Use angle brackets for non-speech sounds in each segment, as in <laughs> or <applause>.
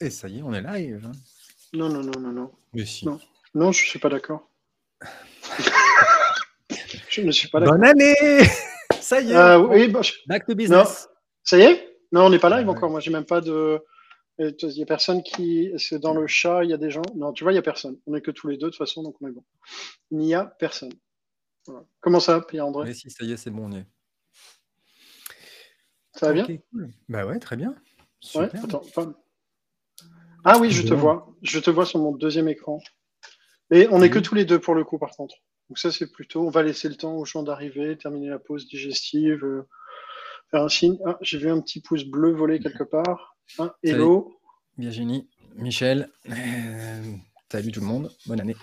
Et ça y est, on est live. hein. Non, non, non, non, non. Mais si. Non. Non, je suis pas d'accord. je ne suis pas d'accord. Bonne année <laughs> Ça y est, Euh, oui, bah, je- back to business. Ça y est? Non, on n'est pas live Ouais. encore. Moi, j'ai même pas de. Il y a personne qui. Que dans le chat, il y a des gens Non, tu vois, il y a personne. On n'est que tous les deux de toute façon, donc on est bon. Il n'y a personne. Voilà. Comment ça, Pierre-André? Mais si, ça y est, c'est bon, on y est. Ça va bien? Cool. Bah ouais, très bien. Ouais, attends. Ah oui, je te vois. Je te vois sur mon deuxième écran. Et on n'est que tous les deux pour le coup, par contre. Donc ça, c'est plutôt. On va laisser le temps aux gens d'arriver, terminer la pause digestive, euh, faire un signe. Ah, j'ai vu un petit pouce bleu voler quelque part. Ah, hello. Virginie, Michel, euh, salut tout le monde, bonne année.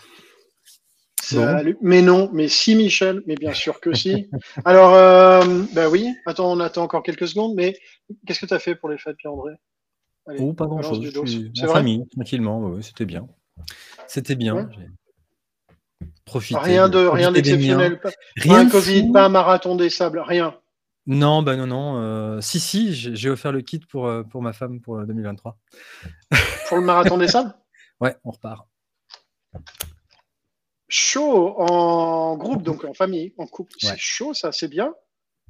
Salut. Mais non, mais si Michel, mais bien sûr que si. <laughs> Alors, euh, bah oui. Attends, on attend encore quelques secondes. Mais qu'est-ce que tu as fait pour les fêtes, Pierre-André? Oh, pas grand balance chose. du dos. Je suis C'est en famille, tranquillement, ouais, c'était bien. C'était bien. Ouais. J'ai profité. Rien de rien d'exceptionnel. Pas, pas Rien de Covid, fou. pas un marathon des sables, rien. Non, bah non, non. euh, si, si, j'ai offert le kit pour, euh, pour ma femme pour euh, 2023. Pour le marathon des sables? <laughs> Ouais, on repart. Chaud en groupe, donc en famille, en couple. Ouais. C'est chaud, ça, c'est bien.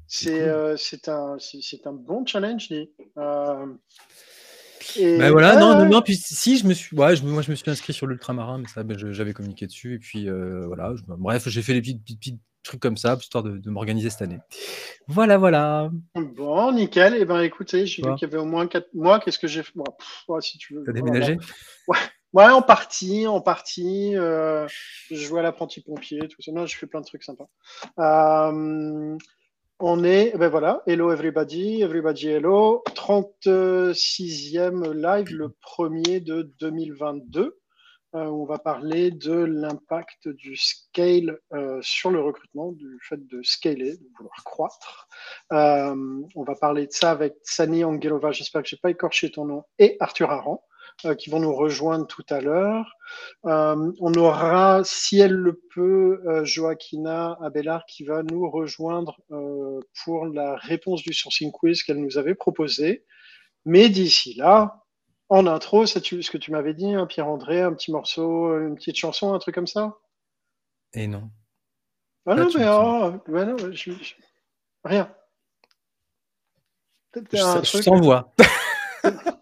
C'est euh, un, un bon challenge. Euh, et- Bah voilà, non, Ouais, non, ouais. non, puis si je me suis, ouais, je, moi je me suis inscrit sur l'ultramarin, mais ça, ben, j'avais communiqué dessus, et puis euh, voilà, je- bref, j'ai fait des petits, petits, petits trucs comme ça, histoire de, de m'organiser cette année. Voilà, voilà. Bon, nickel. Et ben écoutez, j'ai vu qu'il y avait au moins quatre mois. Qu'est-ce que j'ai fait? Bon, pff, ouais, si tu veux. T'as voilà. déménagé? Ouais, en partie, en partie. Euh, je jouais à l'apprenti pompier, tout ça. Non, je fais plein de trucs sympas. Euh, on est, ben voilà, hello everybody, everybody hello. 36e live, le premier de 2022. Euh, on va parler de l'impact du scale euh, sur le recrutement, du fait de scaler, de vouloir croître. On va parler de ça avec Sani Angelova, j'espère que j'ai pas écorché ton nom, et Arthur Aran euh, qui vont nous rejoindre tout à l'heure. Euh, on aura, si elle le peut, euh, Joaquina Abelard qui va nous rejoindre euh, pour la réponse du sourcing quiz qu'elle nous avait proposé. Mais d'ici là, en intro, c'est ce que tu m'avais dit, hein, Pierre-André, un petit morceau, une petite chanson, un truc comme ça? Et non. Ah Pas non, mais oh, non, je- je- rien. Je, je t'envoie. <laughs>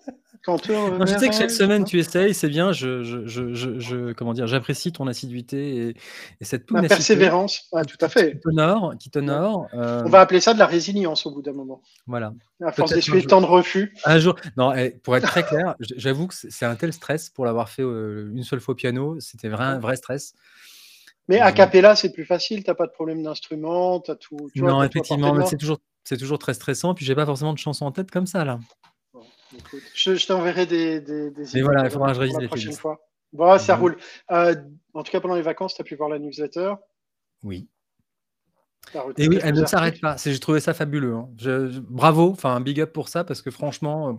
tu Non, je sais que chaque semaine tu essayes, c'est bien. Je, je, je, comment dire, j'apprécie ton assiduité et, et cette persévérance, ah, tout à fait. qui t'honore, qui t'honore. euh, On va appeler ça de la résilience au bout d'un moment. Voilà. À force d'essuyer tant de refus. Un jour, non, eh, pour être très <laughs> clair, j'avoue que c'est un tel stress pour l'avoir fait euh, une seule fois au piano, c'était un vrai stress. Mais a Euh, cappella, c'est plus facile, t'as pas de problème d'instrument, t'as tout. tu non, effectivement, mais c'est toujours, c'est toujours très stressant. Puis j'ai pas forcément de chansons en tête comme ça là. Écoute, je je t'enverrai des, des, des Mais voilà, il faudra que je la- révise prochaine fois. Bon, ça Mhm. roule. Euh, en tout cas, pendant les vacances, tu as pu voir la newsletter. Oui. Et oui, elle ne s'arrête pas. J'ai trouvé ça fabuleux. hein. Je- je- bravo, enfin un big up pour ça parce que franchement, euh,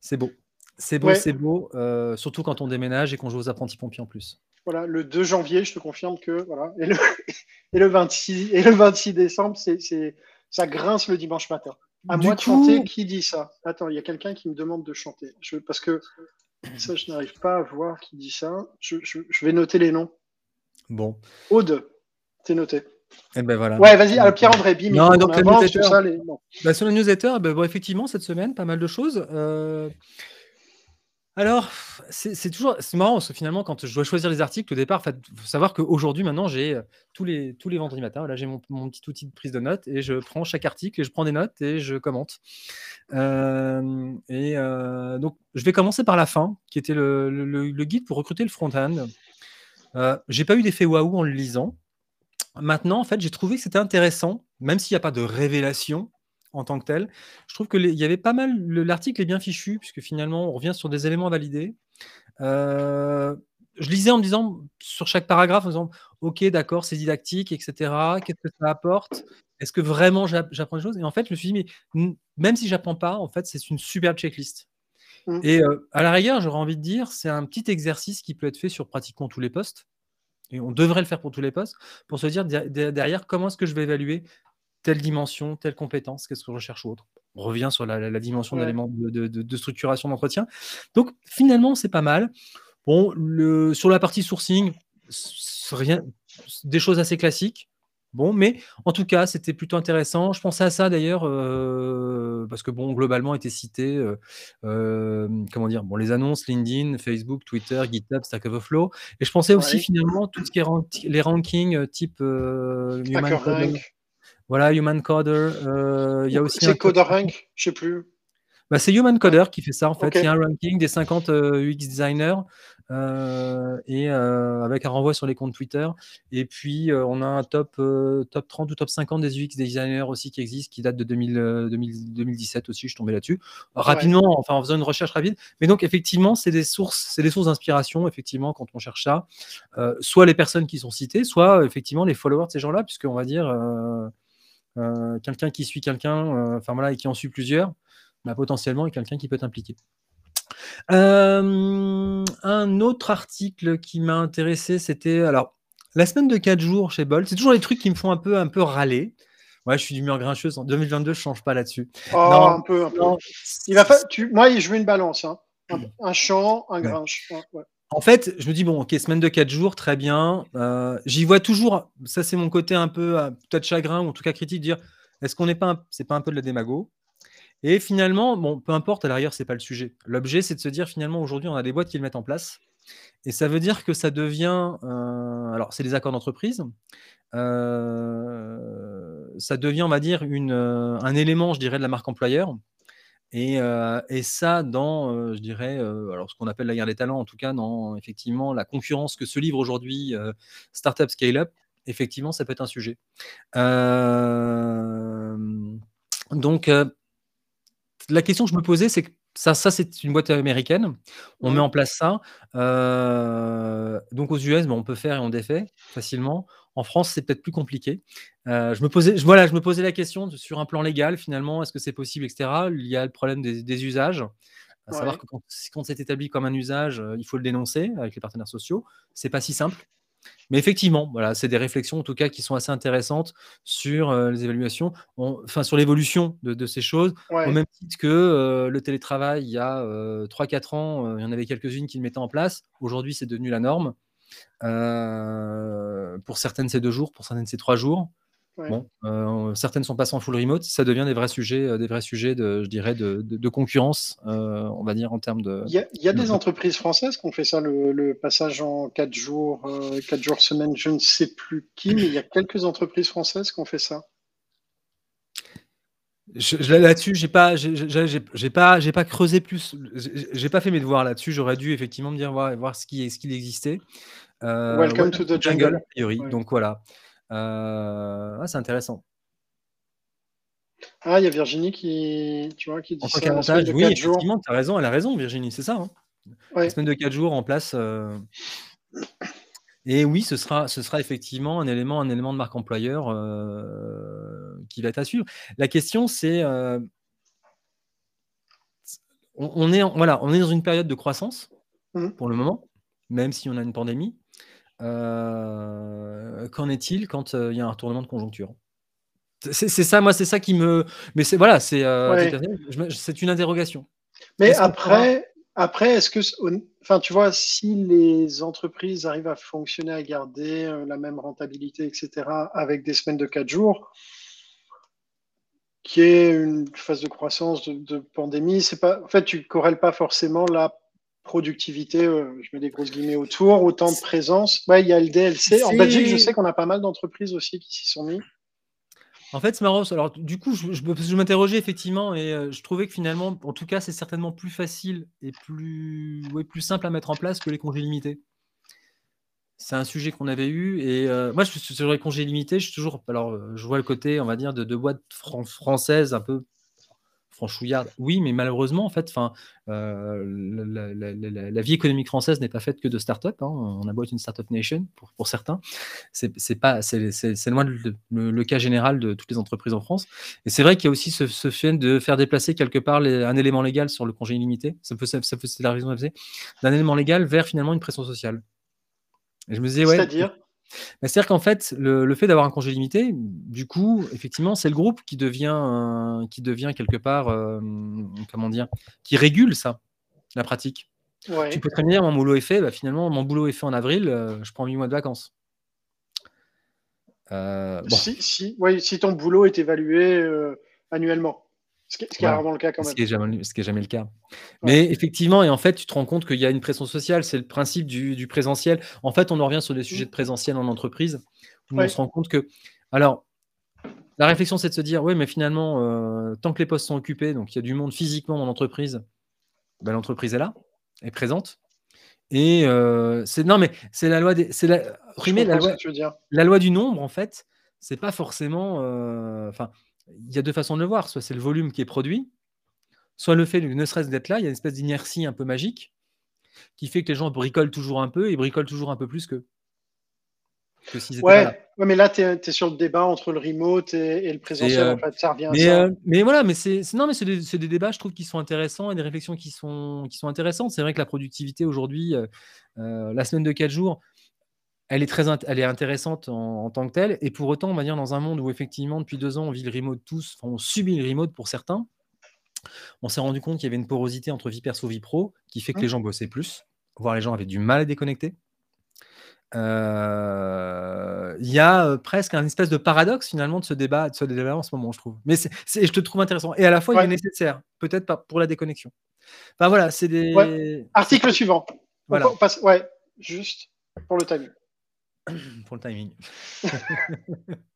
c'est beau. C'est beau, Ouais. c'est beau. euh, surtout quand on déménage et qu'on joue aux apprentis pompiers en plus. Voilà, le 2 janvier, je te confirme que. Voilà, et le, <laughs> et le, 26, et le 26 décembre, c'est, ça grince le dimanche matin. À Du moi de chanter, qui dit ça? Attends, il y a quelqu'un qui me demande de chanter. Je, parce que ça, je n'arrive pas à voir qui dit ça. Je, je, je vais noter les noms. Bon, Aude, c'est noté. et ben voilà. Ouais, vas-y, alors Pierre-André, bim, Non, donc la newsletter. ça. Les... Bah, sur la newsletter, bah, bon, effectivement, cette semaine, pas mal de choses. Euh, Alors, c'est toujours marrant parce finalement, quand je dois choisir les articles, au départ, il faut savoir qu'aujourd'hui, maintenant, j'ai euh, tous les, tous les vendredis matins, là, j'ai mon, petit outil de prise de notes et je prends chaque article et je prends des notes et je commente. Euh, et euh, donc, je vais commencer par la fin, qui était le guide pour recruter le front-end. Euh, j'ai pas eu d'effet waouh en le lisant. Maintenant, en fait, j'ai trouvé que c'était intéressant, même s'il n'y a pas de révélation en tant que tel. Je trouve que les- il y avait pas mal. le- L'article est bien fichu, puisque finalement, on revient sur des éléments à valider. Euh, je lisais en me disant, sur chaque paragraphe, en disant Ok, d'accord, c'est didactique, etc. Qu'est-ce que ça apporte? Est-ce que vraiment j'a- j'apprends des choses? Et en fait, je me suis dit Mais même si j'apprends pas, en fait, c'est une superbe checklist. Mm. Et euh, à la rigueur, j'aurais envie de dire, c'est un petit exercice qui peut être fait sur pratiquement tous les postes. Et on devrait le faire pour tous les postes, pour se dire der- der- derrière comment est-ce que je vais évaluer telle dimension, telle compétence, qu'est-ce que je recherche ou autre. on revient sur la, dimension d'éléments de, structuration d'entretien. Donc finalement, c'est pas mal. Bon, le, sur la partie sourcing, rien, des choses assez classiques. Bon, mais en tout cas, c'était plutôt intéressant. Je pensais à ça d'ailleurs, euh, parce que bon, globalement, était cité, euh, euh, comment dire, bon, les annonces LinkedIn, Facebook, Twitter, GitHub, Stack Overflow. Et je pensais aussi finalement tout ce qui est les rankings type Human Coder. Voilà, Human Coder. Il y a aussi. C'est Coder Rank, je sais plus. Bah, c'est Human Coder qui fait ça en fait. Il y a un ranking des 50 UX designers euh, et euh, avec un renvoi sur les comptes Twitter. Et puis, euh, on a un top, top 30 ou top 50 des UX designers aussi qui existent, qui date de 2017 aussi, je suis tombé là-dessus. Rapidement, enfin, en faisant une recherche rapide. Mais donc, effectivement, c'est des sources, c'est des sources d'inspiration, effectivement, quand on cherche ça. soit les personnes qui sont citées, soit effectivement les followers de ces gens-là, puisqu'on va dire quelqu'un qui suit quelqu'un, enfin voilà, et qui en suit plusieurs, bah, potentiellement est quelqu'un qui peut être impliqué. Euh, un autre article qui m'a intéressé, c'était alors la semaine de 4 jours chez Bolt. C'est toujours les trucs qui me font un peu, un peu râler. Ouais, je suis d'humeur grincheuse. En 2022, je change pas là-dessus. Oh, un peu, un peu. Il va tu... Moi, je veux une balance. Hein. Un, chant, un grinche. En fait, je me dis, bon, ok, semaine de 4 jours, très bien. Euh, j'y vois toujours, ça c'est mon côté un peu euh, peut-être chagrin ou en tout cas critique, dire, est-ce qu'on n'est pas, c'est pas un peu de la démago? Et finalement, bon, peu importe, à l'arrière, c'est pas le sujet. L'objet, c'est de se dire finalement, aujourd'hui, on a des boîtes qui le mettent en place. Et ça veut dire que ça devient. Euh, alors, c'est des accords d'entreprise. Ça devient, on va dire, une, un élément, je dirais, de la marque employeur. Et, et ça, dans, je dirais, alors ce qu'on appelle la guerre des talents, en tout cas, dans effectivement la concurrence que se livre aujourd'hui Startup Scale-up, effectivement, ça peut être un sujet. donc, la question que je me posais, c'est que ça, ça c'est une boîte américaine. On met en place ça. Euh, donc aux US, ben, on peut faire et on défait facilement. En France, c'est peut-être plus compliqué. Euh, je me posais, voilà, je me posais la question sur un plan légal, finalement, est-ce que c'est possible, etc. Il y a le problème des, usages. À savoir que quand, quand c'est établi comme un usage, euh, il faut le dénoncer avec les partenaires sociaux. C'est pas si simple. Mais effectivement, voilà, c'est des réflexions en tout cas qui sont assez intéressantes sur euh, les évaluations, enfin sur l'évolution de, ces choses, au même titre que euh, le télétravail, il y a 3-4 euh, ans, il y en avait quelques-unes qui le mettaient en place. Aujourd'hui, c'est devenu la norme. Pour certaines, c'est deux jours, pour certaines, c'est trois jours. Bon, euh, certaines sont passées en full remote, ça devient des vrais sujets, euh, des vrais sujets de, je dirais, de, concurrence, euh, on va dire en termes de. Il y a, des entreprises françaises qui ont fait ça, le, passage en 4 jours, 4 jours semaine, je ne sais plus qui, mais il y a quelques entreprises françaises qui ont fait ça. Là-dessus, j'ai pas, j'ai pas, j'ai pas creusé plus. J'ai pas fait mes devoirs là-dessus. J'aurais dû effectivement me dire voir, voir ce qui, ce qu'il existait. Welcome to the jungle. A priori. Donc voilà. Euh, ah, c'est intéressant. Ah, il y a Virginie qui, tu vois, qui dit ça. oui, effectivement, tu as raison, elle a raison, Virginie, c'est ça. Hein. La semaine de 4 jours en place. Euh, et oui, ce sera, ce sera effectivement un élément, un élément de marque employeur euh, qui va être à suivre. La question, c'est. on, est, voilà, on est dans une période de croissance mmh. pour le moment, même si on a une pandémie. Euh, qu'en est-il quand euh, il y a un retournement de conjoncture? C'est ça, moi, c'est ça qui me. Mais c'est voilà, c'est euh, c'est une interrogation. Mais après, après, est-ce que, enfin, tu vois, si les entreprises arrivent à fonctionner, à garder la même rentabilité, etc., avec des semaines de 4 jours, qui est une phase de croissance de, de pandémie, c'est pas, en fait, tu corrèles pas forcément la productivité, euh, je mets des grosses guillemets autour, autant de présence. Ouais, il y a le DLC. En Belgique, je sais qu'on a pas mal d'entreprises aussi qui s'y sont mis. En fait, c'est marrant. Alors, du coup, je, m'interrogeais effectivement et euh, je trouvais que finalement, en tout cas, c'est certainement plus facile et plus, simple à mettre en place que les congés limités. C'est un sujet qu'on avait eu et euh, moi, je, sur les congés limités, je toujours. Alors, je vois le côté, on va dire, de, de boîtes françaises un peu franchouillarde. Oui, mais malheureusement, en fait, enfin, euh, la, vie économique française n'est pas faite que de start-up. Hein. On a beau être une start-up nation pour, certains. C'est pas, c'est loin le, le, cas général de toutes les entreprises en France. Et c'est vrai qu'il y a aussi ce, fait de faire déplacer quelque part un élément légal sur le congé illimité. Ça peut, ça peut c'est la raison d'un élément légal vers finalement une pression sociale. Je me disais, ouais. C'est-à-dire? Bah, c'est-à-dire qu'en fait, le, fait d'avoir un congé limité, du coup, effectivement, c'est le groupe qui devient, qui devient quelque part, euh, comment dire, qui régule ça, la pratique. Tu peux très bien dire, mon boulot est fait, bah, finalement, mon boulot est fait en avril, euh, je prends 8 mois de vacances. Euh, si, si, si, ton boulot est évalué annuellement. Ce qui, est rarement le cas quand même. Ce qui n'est jamais, le cas. Mais effectivement, et en fait, tu te rends compte qu'il y a une pression sociale, c'est le principe du, présentiel. En fait, on en revient sur des sujets de présentiel en entreprise, où on se rend compte que. Alors, la réflexion, c'est de se dire, oui, mais finalement, euh, tant que les postes sont occupés, donc il y a du monde physiquement dans l'entreprise, ben, l'entreprise est là, est présente. Et euh, c'est non, mais c'est la loi des, c'est la, la loi, la loi du nombre en fait. C'est pas forcément, euh, enfin, il y a deux façons de le voir. Soit c'est le volume qui est produit, soit le fait, ne serait-ce d'être là, il y a une espèce d'inertie un peu magique qui fait que les gens bricolent toujours un peu et bricolent toujours un peu plus que. ouais, mais là, tu es, sur le débat entre le remote et, le présentiel. Euh, en fait, ça revient mais, à ça. Euh, mais voilà, mais c'est non, mais c'est des, débats, je trouve, qui sont intéressants et des réflexions qui sont, qui sont intéressantes. C'est vrai que la productivité aujourd'hui, euh, la semaine de 4 jours, elle est très elle est intéressante en, tant que telle. Et pour autant, on va dire dans un monde où effectivement, depuis deux ans, on vit le remote tous, on subit le remote pour certains, on s'est rendu compte qu'il y avait une porosité entre vie perso vie pro qui fait que les gens bossaient plus, voire les gens avaient du mal à déconnecter. Euh, il y a euh, presque un espèce de paradoxe finalement de ce débat, de ce débat en ce moment, je trouve. Mais je te trouve intéressant. Et à la fois, il est nécessaire, peut-être pas pour la déconnexion. Enfin voilà, c'est des. Article suivant. Voilà. Ouais, juste pour le timing. <coughs> pour le timing. <laughs>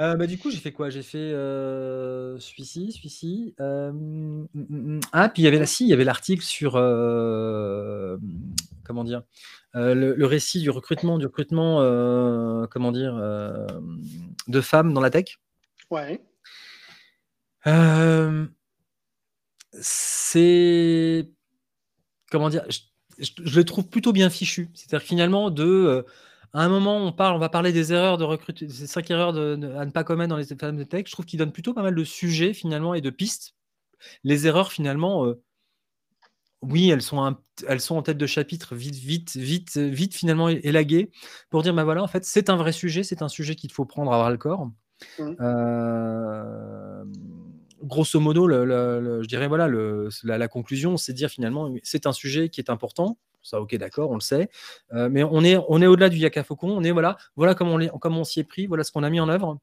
euh, bah, du coup, j'ai fait quoi? J'ai fait euh, celui-ci, celui-ci. Euh, mm, mm, mm. ah, puis il y avait là, si, il y avait l'article sur euh, comment dire le, le, récit du recrutement, du recrutement, comment dire, de femmes dans la tech. Ouais. c'est comment dire je, le trouve plutôt bien fichu. C'est-à-dire finalement, de, euh, à un moment, on parle, on va parler des erreurs de recrutement, ces cinq erreurs de, à ne pas commettre dans les femmes de tech. Je trouve qu'il donne plutôt pas mal de sujets finalement et de pistes. Les erreurs finalement, euh, oui, elles sont, elles sont en tête de chapitre, vite, vite, vite, vite finalement élaguées pour dire, bah voilà, en fait, c'est un vrai sujet, c'est un sujet qu'il faut prendre à bras le corps. Mmh. Euh, grosso modo, je dirais voilà, la, conclusion, c'est de dire finalement, c'est un sujet qui est important. Ça, ok, d'accord, on le sait. Euh, mais on est, on est au-delà du Yaka Faucon. On est voilà, voilà comment on, comme on s'y est pris, voilà ce qu'on a mis en œuvre.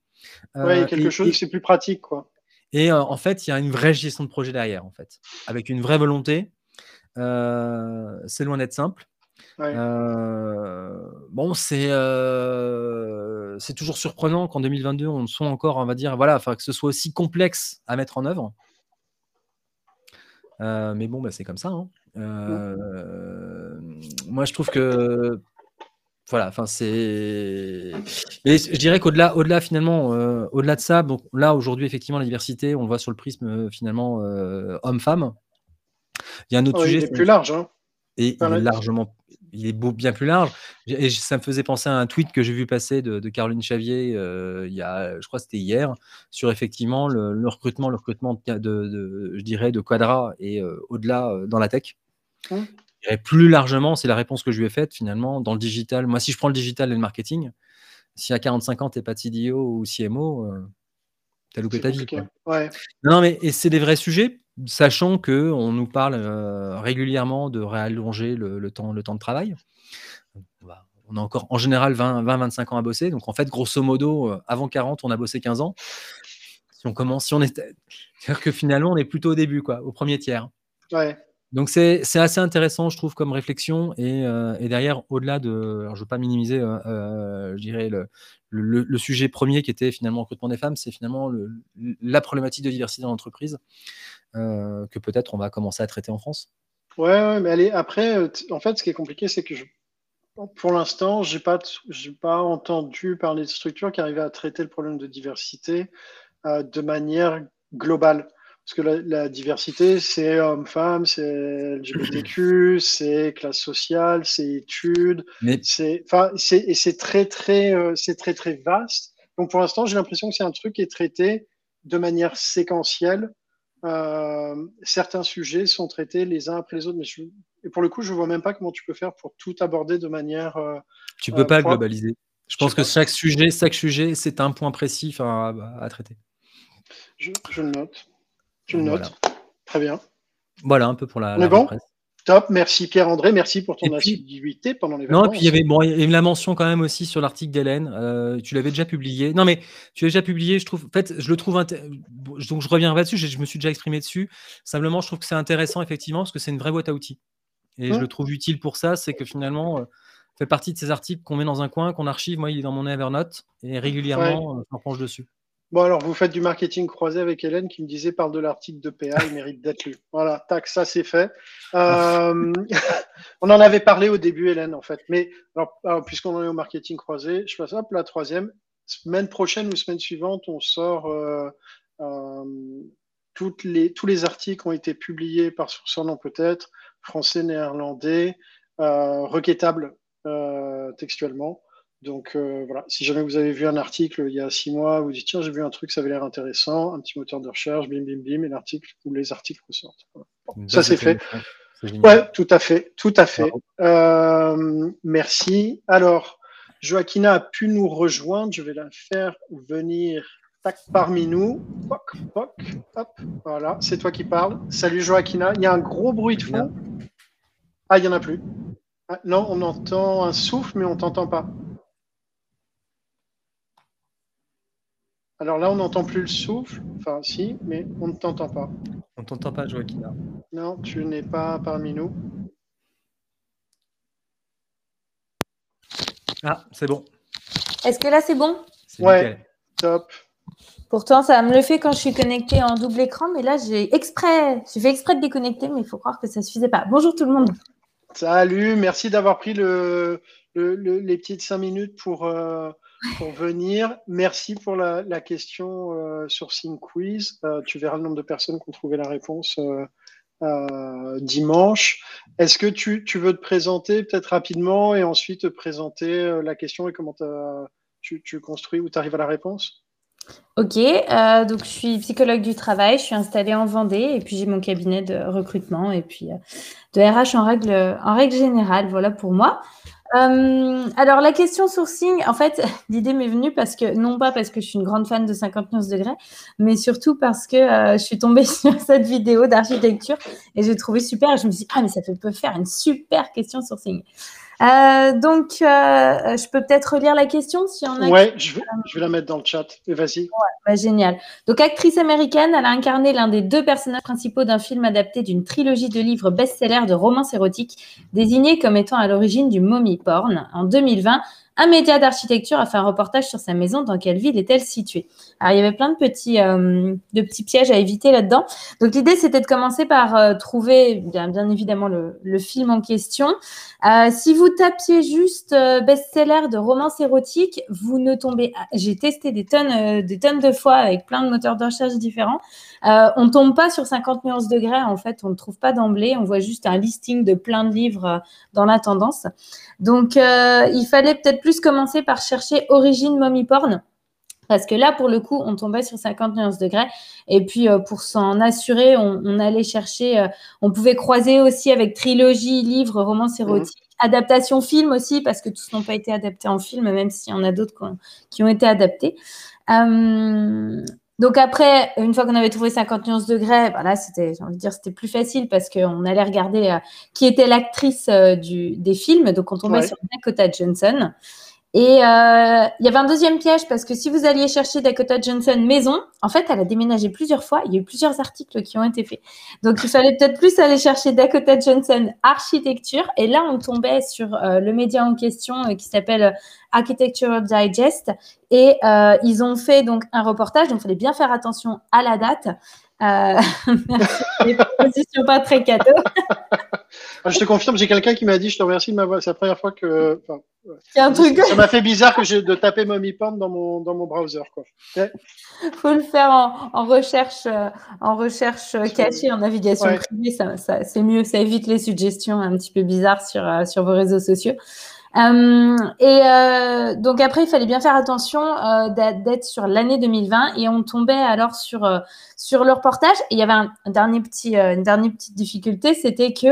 Euh, quelque chose, c'est plus pratique, quoi. Et euh, en fait, il y a une vraie gestion de projet derrière, en fait, avec une vraie volonté. c'est loin d'être simple. Bon, c'est c'est toujours surprenant qu'en 2022, on soit encore, on va dire, voilà, que ce soit aussi complexe à mettre en œuvre. Euh, mais bon, bah, c'est comme ça. Hein. Euh, moi, je trouve que voilà, enfin c'est. Mais je dirais qu'au-delà, au-delà finalement, euh, au-delà de ça, donc là aujourd'hui effectivement la diversité, on le voit sur le prisme finalement homme-femme. Il y a un autre sujet. Il est plus large. Hein. Et il est largement il est bien plus large. Et ça me faisait penser à un tweet que j'ai vu passer de, Caroline Chavier euh, il y a, je crois que c'était hier, sur effectivement le, recrutement, le recrutement de, je dirais, de Quadra et euh, au-delà euh, dans la tech. Mmh. Et plus largement, c'est la réponse que je lui ai faite finalement dans le digital. Moi, si je prends le digital et le marketing, si à 45 ans, tu n'es pas CDO ou CMO, tu as loupé ta vie. Non, mais c'est des vrais sujets sachant que on nous parle euh, régulièrement de réallonger le, temps, le temps de travail. On a encore en général 20-25 ans à bosser. Donc en fait, grosso modo, euh, avant 40, on a bossé 15 ans. Si on commence, si on est. C'est-à-dire que finalement, on est plutôt au début, quoi, au premier tiers. Donc c'est assez intéressant, je trouve, comme réflexion. Et, euh, derrière, au-delà de. Alors, je ne veux pas minimiser, je dirais, le, le, sujet premier qui était finalement le recrutement des femmes, c'est finalement la problématique de diversité dans l'entreprise. Euh, que peut-être on va commencer à traiter en France. Ouais, mais allez, après, euh, en fait, ce qui est compliqué, c'est que pour l'instant, je n'ai pas, pas entendu parler de structures qui arrivaient à traiter le problème de diversité euh, de manière globale. Parce que la, diversité, c'est homme-femme, c'est LGBTQ, <clears throat> c'est classe sociale, c'est études, mais... c'est, et c'est très, très, c'est très, très vaste. Donc pour l'instant, j'ai l'impression que c'est un truc qui est traité de manière séquentielle certains sujets sont traités les uns après les autres. Mais et pour le coup, je ne vois même pas comment tu peux faire pour tout aborder de manière. tu peux pas globaliser. Je pense que chaque sujet, chaque sujet, c'est un point précis à, à, traiter. Je, le note. Je le note. Très bien. Voilà un peu pour la. On bon? Top, merci Pierre-André, merci pour ton assiduité pendant les vacances. Non, et puis il y avait bon, il y avait la mention quand même aussi sur l'article d'Hélène. Euh, tu l'avais déjà publié. Non, mais tu l'as déjà publié. Je trouve, en fait, je le trouve donc je reviens là-dessus. Je me suis déjà exprimé dessus. Simplement, je trouve que c'est intéressant effectivement parce que c'est une vraie boîte à outils et je mmh. le trouve utile pour ça. C'est que finalement, euh, fait partie de ces articles qu'on met dans un coin, qu'on archive. Moi, il est dans mon Evernote et régulièrement, euh, je m'en penche dessus. Bon, alors vous faites du marketing croisé avec Hélène qui me disait parle de l'article de PA, il mérite d'être lu. Voilà, tac, ça c'est fait. Euh, <laughs> on en avait parlé au début, Hélène, en fait. Mais alors, puisqu'on en est au marketing croisé, je passe hop, la troisième. Semaine prochaine ou semaine suivante, on sort euh, euh, les, tous les articles ont été publiés par son nom peut-être, français, néerlandais, requêtables textuellement. Donc euh, voilà, si jamais vous avez vu un article il y a six mois, vous dites tiens j'ai vu un truc, ça avait l'air intéressant, un petit moteur de recherche, bim bim bim, et l'article ou les articles ressortent. ça c'est fait. Ouais, tout à fait, tout à fait. Euh, merci. Alors, Joaquina a pu nous rejoindre. Je vais la faire venir tac, parmi nous. Poc, poc, hop, voilà, c'est toi qui parles. Salut Joaquina. Il y a un gros bruit de fond. Ah, il n'y en a plus. Ah, non, on entend un souffle, mais on t'entend pas. Alors là, on n'entend plus le souffle. Enfin, si, mais on ne t'entend pas. On ne t'entend pas, Joaquina. Non, tu n'es pas parmi nous. Ah, c'est bon. Est-ce que là, c'est bon? Ouais, top. Pourtant, ça me le fait quand je suis connectée en double écran, mais là, j'ai exprès, j'ai fait exprès de déconnecter, mais il faut croire que ça ne suffisait pas. Bonjour tout le monde. Salut, merci d'avoir pris le, les petites cinq minutes pour, euh, pour venir. Merci pour la, question euh, sur Sync Quiz. Euh, tu verras le nombre de personnes qui ont trouvé la réponse euh, dimanche. Est-ce que tu, veux te présenter peut-être rapidement et ensuite présenter la question et comment tu, tu construis ou tu arrives à la réponse? Ok, donc je suis psychologue du travail, je suis installée en Vendée et puis j'ai mon cabinet de recrutement et puis de RH en règle, en règle générale. Voilà pour moi. Euh, alors, la question sourcing, en fait, <laughs> l'idée m'est venue parce que, non pas parce que je suis une grande fan de 50 degrés, mais surtout parce que euh, je suis tombée <laughs> sur cette vidéo d'architecture et j'ai trouvé super. Je me suis dit, ah, mais ça peut faire une super question sourcing. Euh, donc, euh, je peux peut-être relire la question si on a. Ouais, je vais, je vais, la mettre dans le chat. Vas-y. Ouais, bah, génial. Donc, actrice américaine, elle a incarné l'un des deux personnages principaux d'un film adapté d'une trilogie de livres best-seller de romance érotique, désigné comme étant à l'origine du mommy porn. En 2020, un média d'architecture a fait un reportage sur sa maison. Dans quelle ville est-elle située Alors, il y avait plein de petits, euh, de petits pièges à éviter là-dedans. Donc, l'idée, c'était de commencer par euh, trouver, bien, bien, évidemment, le, film en question. Euh, si vous tapiez juste best-seller de romance érotique, vous ne tombez. J'ai testé des tonnes, des tonnes de fois avec plein de moteurs de recherche différents. on ne tombe pas sur 50 nuances degrés. En fait, on ne trouve pas d'emblée. On voit juste un listing de plein de livres dans la tendance. Donc, il fallait peut-être plus commencer par chercher origine mommy porn. Parce que là, pour le coup, on tombait sur 50 nuances degrés. Et puis, euh, pour s'en assurer, on, allait chercher, euh, on pouvait croiser aussi avec trilogie, livre, romance mhm. érotique, adaptation film aussi, parce que tous n'ont pas été adaptés en film, même s'il y en a d'autres qui, ont été adaptés. Euh, donc après, une fois qu'on avait trouvé 50 nuances degrés, ben là, c'était, j'ai envie de dire, c'était plus facile parce qu'on allait regarder euh, qui était l'actrice euh, du, des films. Donc on tombait sur Dakota Johnson. Et euh, il y avait un deuxième piège parce que si vous alliez chercher Dakota Johnson maison, en fait, elle a déménagé plusieurs fois. Il y a eu plusieurs articles qui ont été faits. Donc, il fallait peut-être plus aller chercher Dakota Johnson architecture. Et là, on tombait sur euh, le média en question euh, qui s'appelle Architectural Digest. Et ils ont fait donc un reportage. Donc, il fallait bien faire attention à la date. Euh, <laughs> les propositions pas très cadeaux. <laughs> Ah, je te confirme, j'ai quelqu'un qui m'a dit je te remercie de ma voix. C'est la première fois que. un truc... Ça m'a fait bizarre que j'ai de taper Mommy Porn dans mon, dans mon browser. Il faut le faire en, recherche, euh, en recherche cachée, en navigation privée. Ça, c'est mieux, ça évite les suggestions un petit peu bizarres sur, euh, sur vos réseaux sociaux. Euh, et euh, donc après, il fallait bien faire attention euh, d'être sur l'année 2020 et on tombait alors sur sur le reportage. Il y avait un, dernier petit, une dernière petite difficulté, c'était que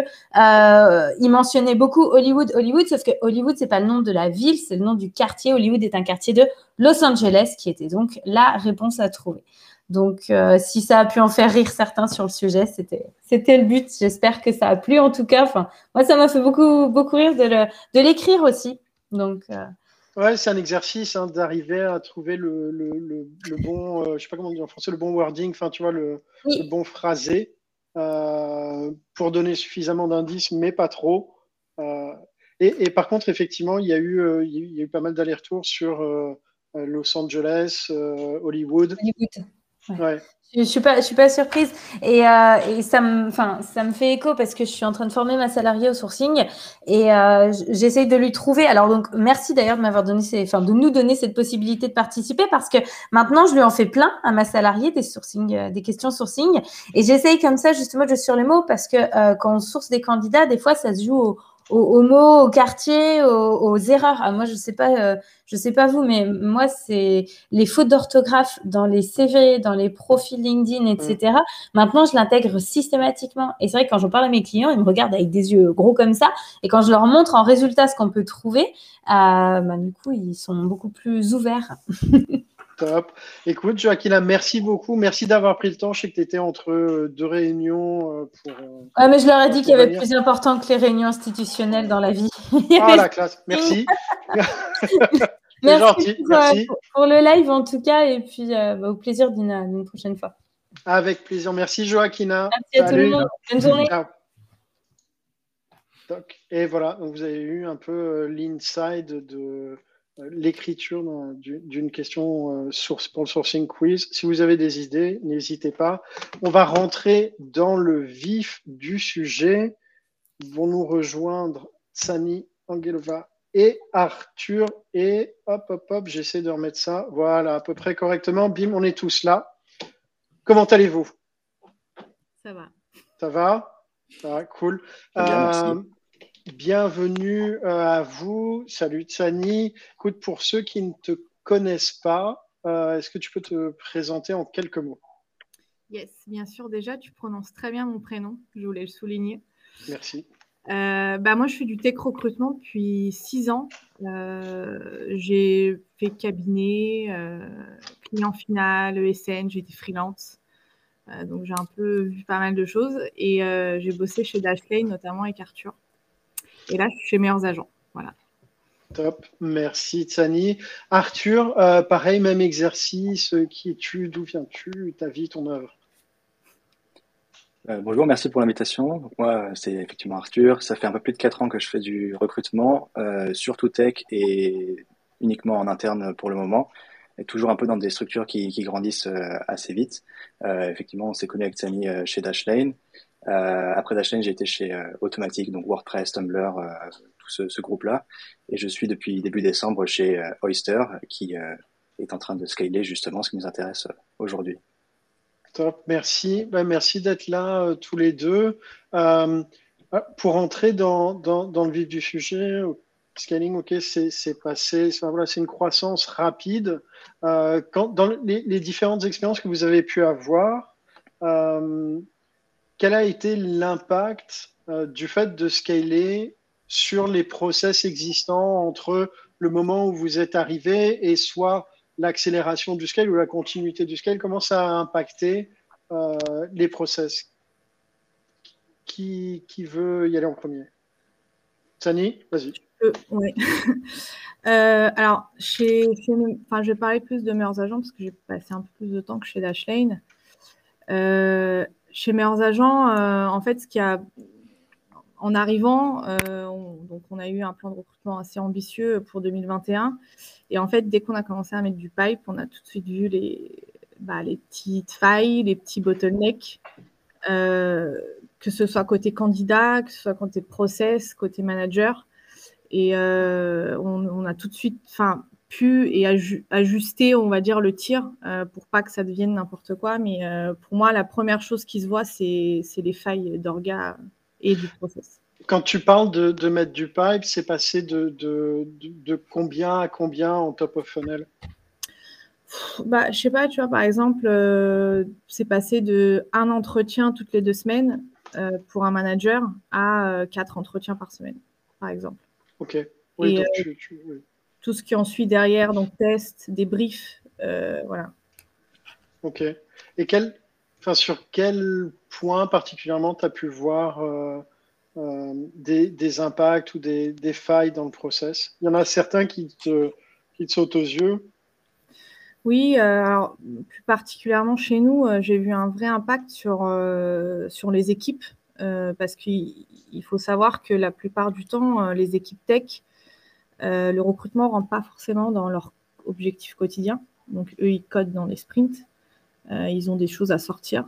il mentionnait beaucoup Hollywood, Hollywood, sauf que Hollywood c'est pas le nom de la ville, c'est le nom du quartier. Hollywood est un quartier de Los Angeles qui était donc la réponse à trouver. Donc, si ça a pu en faire rire certains sur le sujet, c'était c'était le but. J'espère que ça a plu en tout cas. Enfin, moi, ça m'a fait beaucoup beaucoup rire de l'écrire aussi. Donc, euh, ouais, c'est un exercice hein, d'arriver à trouver le, le, le, bon, euh, je sais pas comment dire en français, le bon wording, enfin, tu vois, le, bon phrasé euh, pour donner suffisamment d'indices, mais pas trop. Et, et, par contre, effectivement, il y a eu, il y a eu pas mal d'allers-retours sur Los Angeles, Hollywood. Hollywood. Ouais. Je suis pas, je suis pas surprise et, euh, et ça me, enfin, ça me fait écho parce que je suis en train de former ma salariée au sourcing et euh, j'essaye de lui trouver. Alors donc, merci d'ailleurs de m'avoir donné, ces, enfin, de nous donner cette possibilité de participer parce que maintenant je lui en fais plein à ma salariée des sourcing, euh, des questions sourcing et j'essaye comme ça justement de sur les mots parce que quand on source des candidats, des fois ça se joue au, aux, mots, au quartier, aux, erreurs. Ah, moi, je sais pas, euh, je sais pas vous, mais moi, c'est les fautes d'orthographe dans les CV, dans les profils LinkedIn, etc. Maintenant, je l'intègre systématiquement. Et c'est vrai que quand j'en parle à mes clients, ils me regardent avec des yeux gros comme ça. Et quand je leur montre en résultat ce qu'on peut trouver, euh, bah, du coup, ils sont beaucoup plus ouverts. <laughs> Top. Écoute, Joaquina, merci beaucoup. Merci d'avoir pris le temps. Je sais que tu étais entre euh, deux réunions euh, pour. Euh, mais je leur ai dit qu'il y avait plus important que les réunions institutionnelles dans la vie. <laughs> ah, la classe. Merci. <laughs> <laughs> merci, gentil, pour, merci. Pour, le live, en tout cas. Et puis, bah, au plaisir d'une prochaine fois. Avec plaisir. Merci, Joaquina. Merci à tout le monde. Bonne journée. Et voilà, vous avez eu un peu l'inside de l'écriture d'une question euh, source pour le sourcing quiz. Si vous avez des idées, n'hésitez pas. On va rentrer dans le vif du sujet. vont nous rejoindre Sani Angelova et Arthur. Et hop, hop, hop, j'essaie de remettre ça. Voilà, à peu près correctement. Bim, on est tous là. Comment allez-vous? Ça va. Ça va? Ça va, cool. Euh, à vous. Salut Tsani. Écoute, pour ceux qui ne te connaissent pas, euh, est-ce que tu peux te présenter en quelques mots? Yes, bien sûr. Déjà, tu prononces très bien mon prénom. Je voulais le souligner. Merci. Euh, bah moi, je fais du tech recrutement depuis six ans. j'ai fait cabinet, client final, ESN, j'ai été freelance. donc, j'ai un peu vu pas mal de choses. Et j'ai bossé chez Dashlane, notamment avec Arthur. Et là, je suis chez Meilleurs Agents. Voilà. Top, merci Tsani. Arthur, euh, pareil, même exercice. Qui es-tu? D'où viens-tu? Ta vie, ton œuvre? Euh, bonjour, merci pour l'invitation. Moi, c'est effectivement Arthur. Ça fait un peu plus de 4 ans que je fais du recrutement, euh, surtout tech et uniquement en interne pour le moment. Et toujours un peu dans des structures qui, grandissent assez vite. effectivement, on s'est connu avec Tsani chez Dashlane. Euh, après Dashlane, j'ai été chez euh, Automatic, donc WordPress, Tumblr, euh, tout ce, groupe-là. Et je suis depuis début décembre chez Oyster, qui est en train de scaler justement ce qui nous intéresse aujourd'hui. Top, merci. Ben, merci d'être là tous les deux. Pour entrer dans, le vif du sujet, scaling, ok, c'est passé, c'est une croissance rapide. Dans les, différentes expériences que vous avez pu avoir, quel a été l'impact euh, du fait de scaler sur les process existants entre le moment où vous êtes arrivé et soit l'accélération du scale ou la continuité du scale? Comment ça a impacté euh, les process? Qui, qui, veut y aller en premier? Sani, vas-y. Euh, <laughs> alors, chez, enfin, je vais parler plus de meilleurs agents parce que j'ai passé un peu plus de temps que chez Dashlane. Chez Meilleurs Agents, euh, en fait, ce qui a en arrivant, euh, on, donc on a eu un plan de recrutement assez ambitieux pour 2021. Et en fait, dès qu'on a commencé à mettre du pipe, on a tout de suite vu les, bah, les petites failles, les petits bottlenecks, euh, que ce soit côté candidat, que ce soit côté process, côté manager. Et on, on, a tout de suite, enfin, pu et ajuster, on va dire, le tir euh, pour pas que ça devienne n'importe quoi. Mais euh, pour moi, la première chose qui se voit, c'est les failles d'orga et du process. quand tu parles de, mettre du pipe, c'est passé de, de, combien à combien en top of funnel? Bah, Je sais pas, tu vois, par exemple, euh, c'est passé de un entretien toutes les deux semaines euh, pour un manager à quatre entretiens par semaine, par exemple. Ok. Oui, donc Tout ce qui en suit derrière, donc test, débrief, voilà. Ok. Et quel, enfin, sur quel point particulièrement tu as pu voir euh, des, impacts ou des, failles dans le process? Il y en a certains qui te, qui te sautent aux yeux? Oui, euh, alors, plus particulièrement chez nous, euh, j'ai vu un vrai impact sur, sur les équipes parce qu'il faut savoir que la plupart du temps, les équipes tech, le recrutement ne rentre pas forcément dans leur objectif quotidien. Donc, eux, ils codent dans des sprints. ils ont des choses à sortir.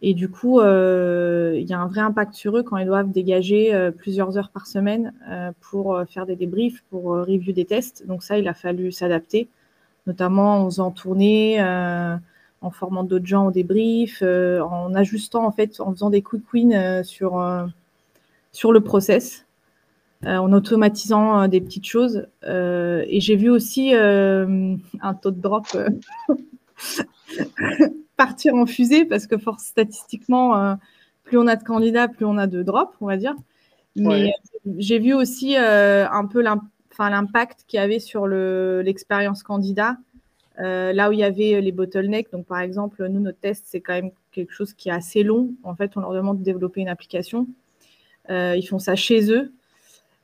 Et du coup, euh, il y a un vrai impact sur eux quand ils doivent dégager euh, plusieurs heures par semaine euh, pour faire des débriefs, pour review des tests. Donc ça, il a fallu s'adapter, notamment en faisant tourner, en formant d'autres gens au débrief, en ajustant en fait, en faisant des quick wins sur sur le process, en automatisant des petites choses. et j'ai vu aussi un taux de drop <laughs> partir en fusée parce que force statistiquement, euh, plus on a de candidats, plus on a de drops, on va dire. Mais j'ai vu aussi euh, un peu l'impact qu'il y avait sur l'expérience candidat. Euh, là où il y avait les bottlenecks, donc par exemple, nous, notre test, c'est quand même quelque chose qui est assez long. En fait, on leur demande de développer une application. ils font ça chez eux.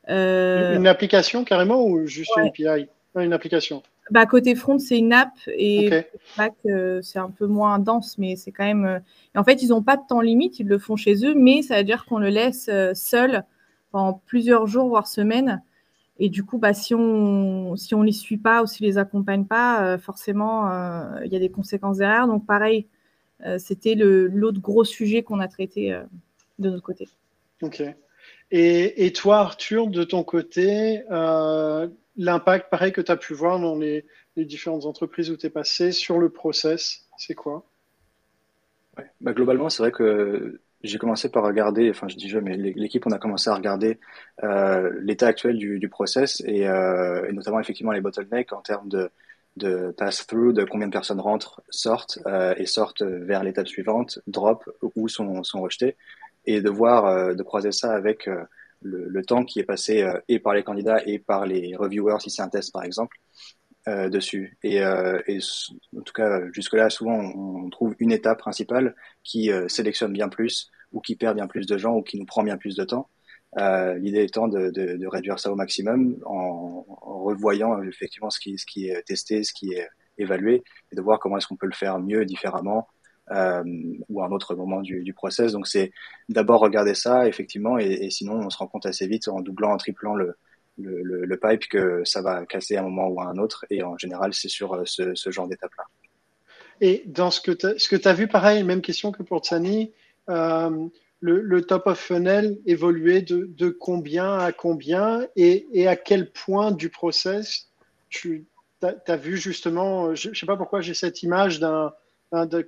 Une application carrément ou juste une API Une application bah, côté front, c'est une app et back, euh, c'est un peu moins dense, mais c'est quand même. Euh, en fait, ils n'ont pas de temps limite, ils le font chez eux, mais ça veut dire qu'on le laisse euh, seul pendant plusieurs jours, voire semaines. Et du coup, bah, si on si on les suit pas ou si les accompagne pas, forcément, il y a des conséquences derrière. Donc, pareil, c'était l'autre gros sujet qu'on a traité de notre côté. Ok. Et, toi, Arthur, de ton côté, l'impact, pareil, que tu as pu voir dans les, différentes entreprises où tu es passé sur le process, c'est quoi? Bah, Globalement, c'est vrai que j'ai commencé par regarder, enfin je dis je, mais l'équipe, on a commencé à regarder euh, l'état actuel du, process euh, et, notamment effectivement les bottlenecks en termes de, pass-through, de combien de personnes rentrent, sortent euh, et sortent vers l'étape suivante, drop ou sont rejetées et de voir, de croiser ça avec le, temps qui est passé euh, et par les candidats et par les reviewers, si c'est un test par exemple, euh, dessus. Et, euh, et, en tout cas, jusque-là, souvent, on, trouve une étape principale qui sélectionne bien plus ou qui perd bien plus de gens ou qui nous prend bien plus de temps. L'idée étant de, de, de, réduire ça au maximum en, en, revoyant effectivement ce qui, ce qui est testé, ce qui est évalué et de voir comment est-ce qu'on peut le faire mieux, différemment euh, ou à un autre moment du, process. Donc c'est d'abord regarder ça effectivement et, sinon on se rend compte assez vite en doublant, en triplant le, le, pipe que ça va casser à un moment ou à un autre et en général c'est sur euh, ce, ce genre d'étape-là. Et dans ce que tu as vu, pareil, même question que pour Tsani, euh, le, top of funnel évoluait de, de combien à combien et, et, à quel point du process tu as, vu justement, je ne sais pas pourquoi j'ai cette image d'un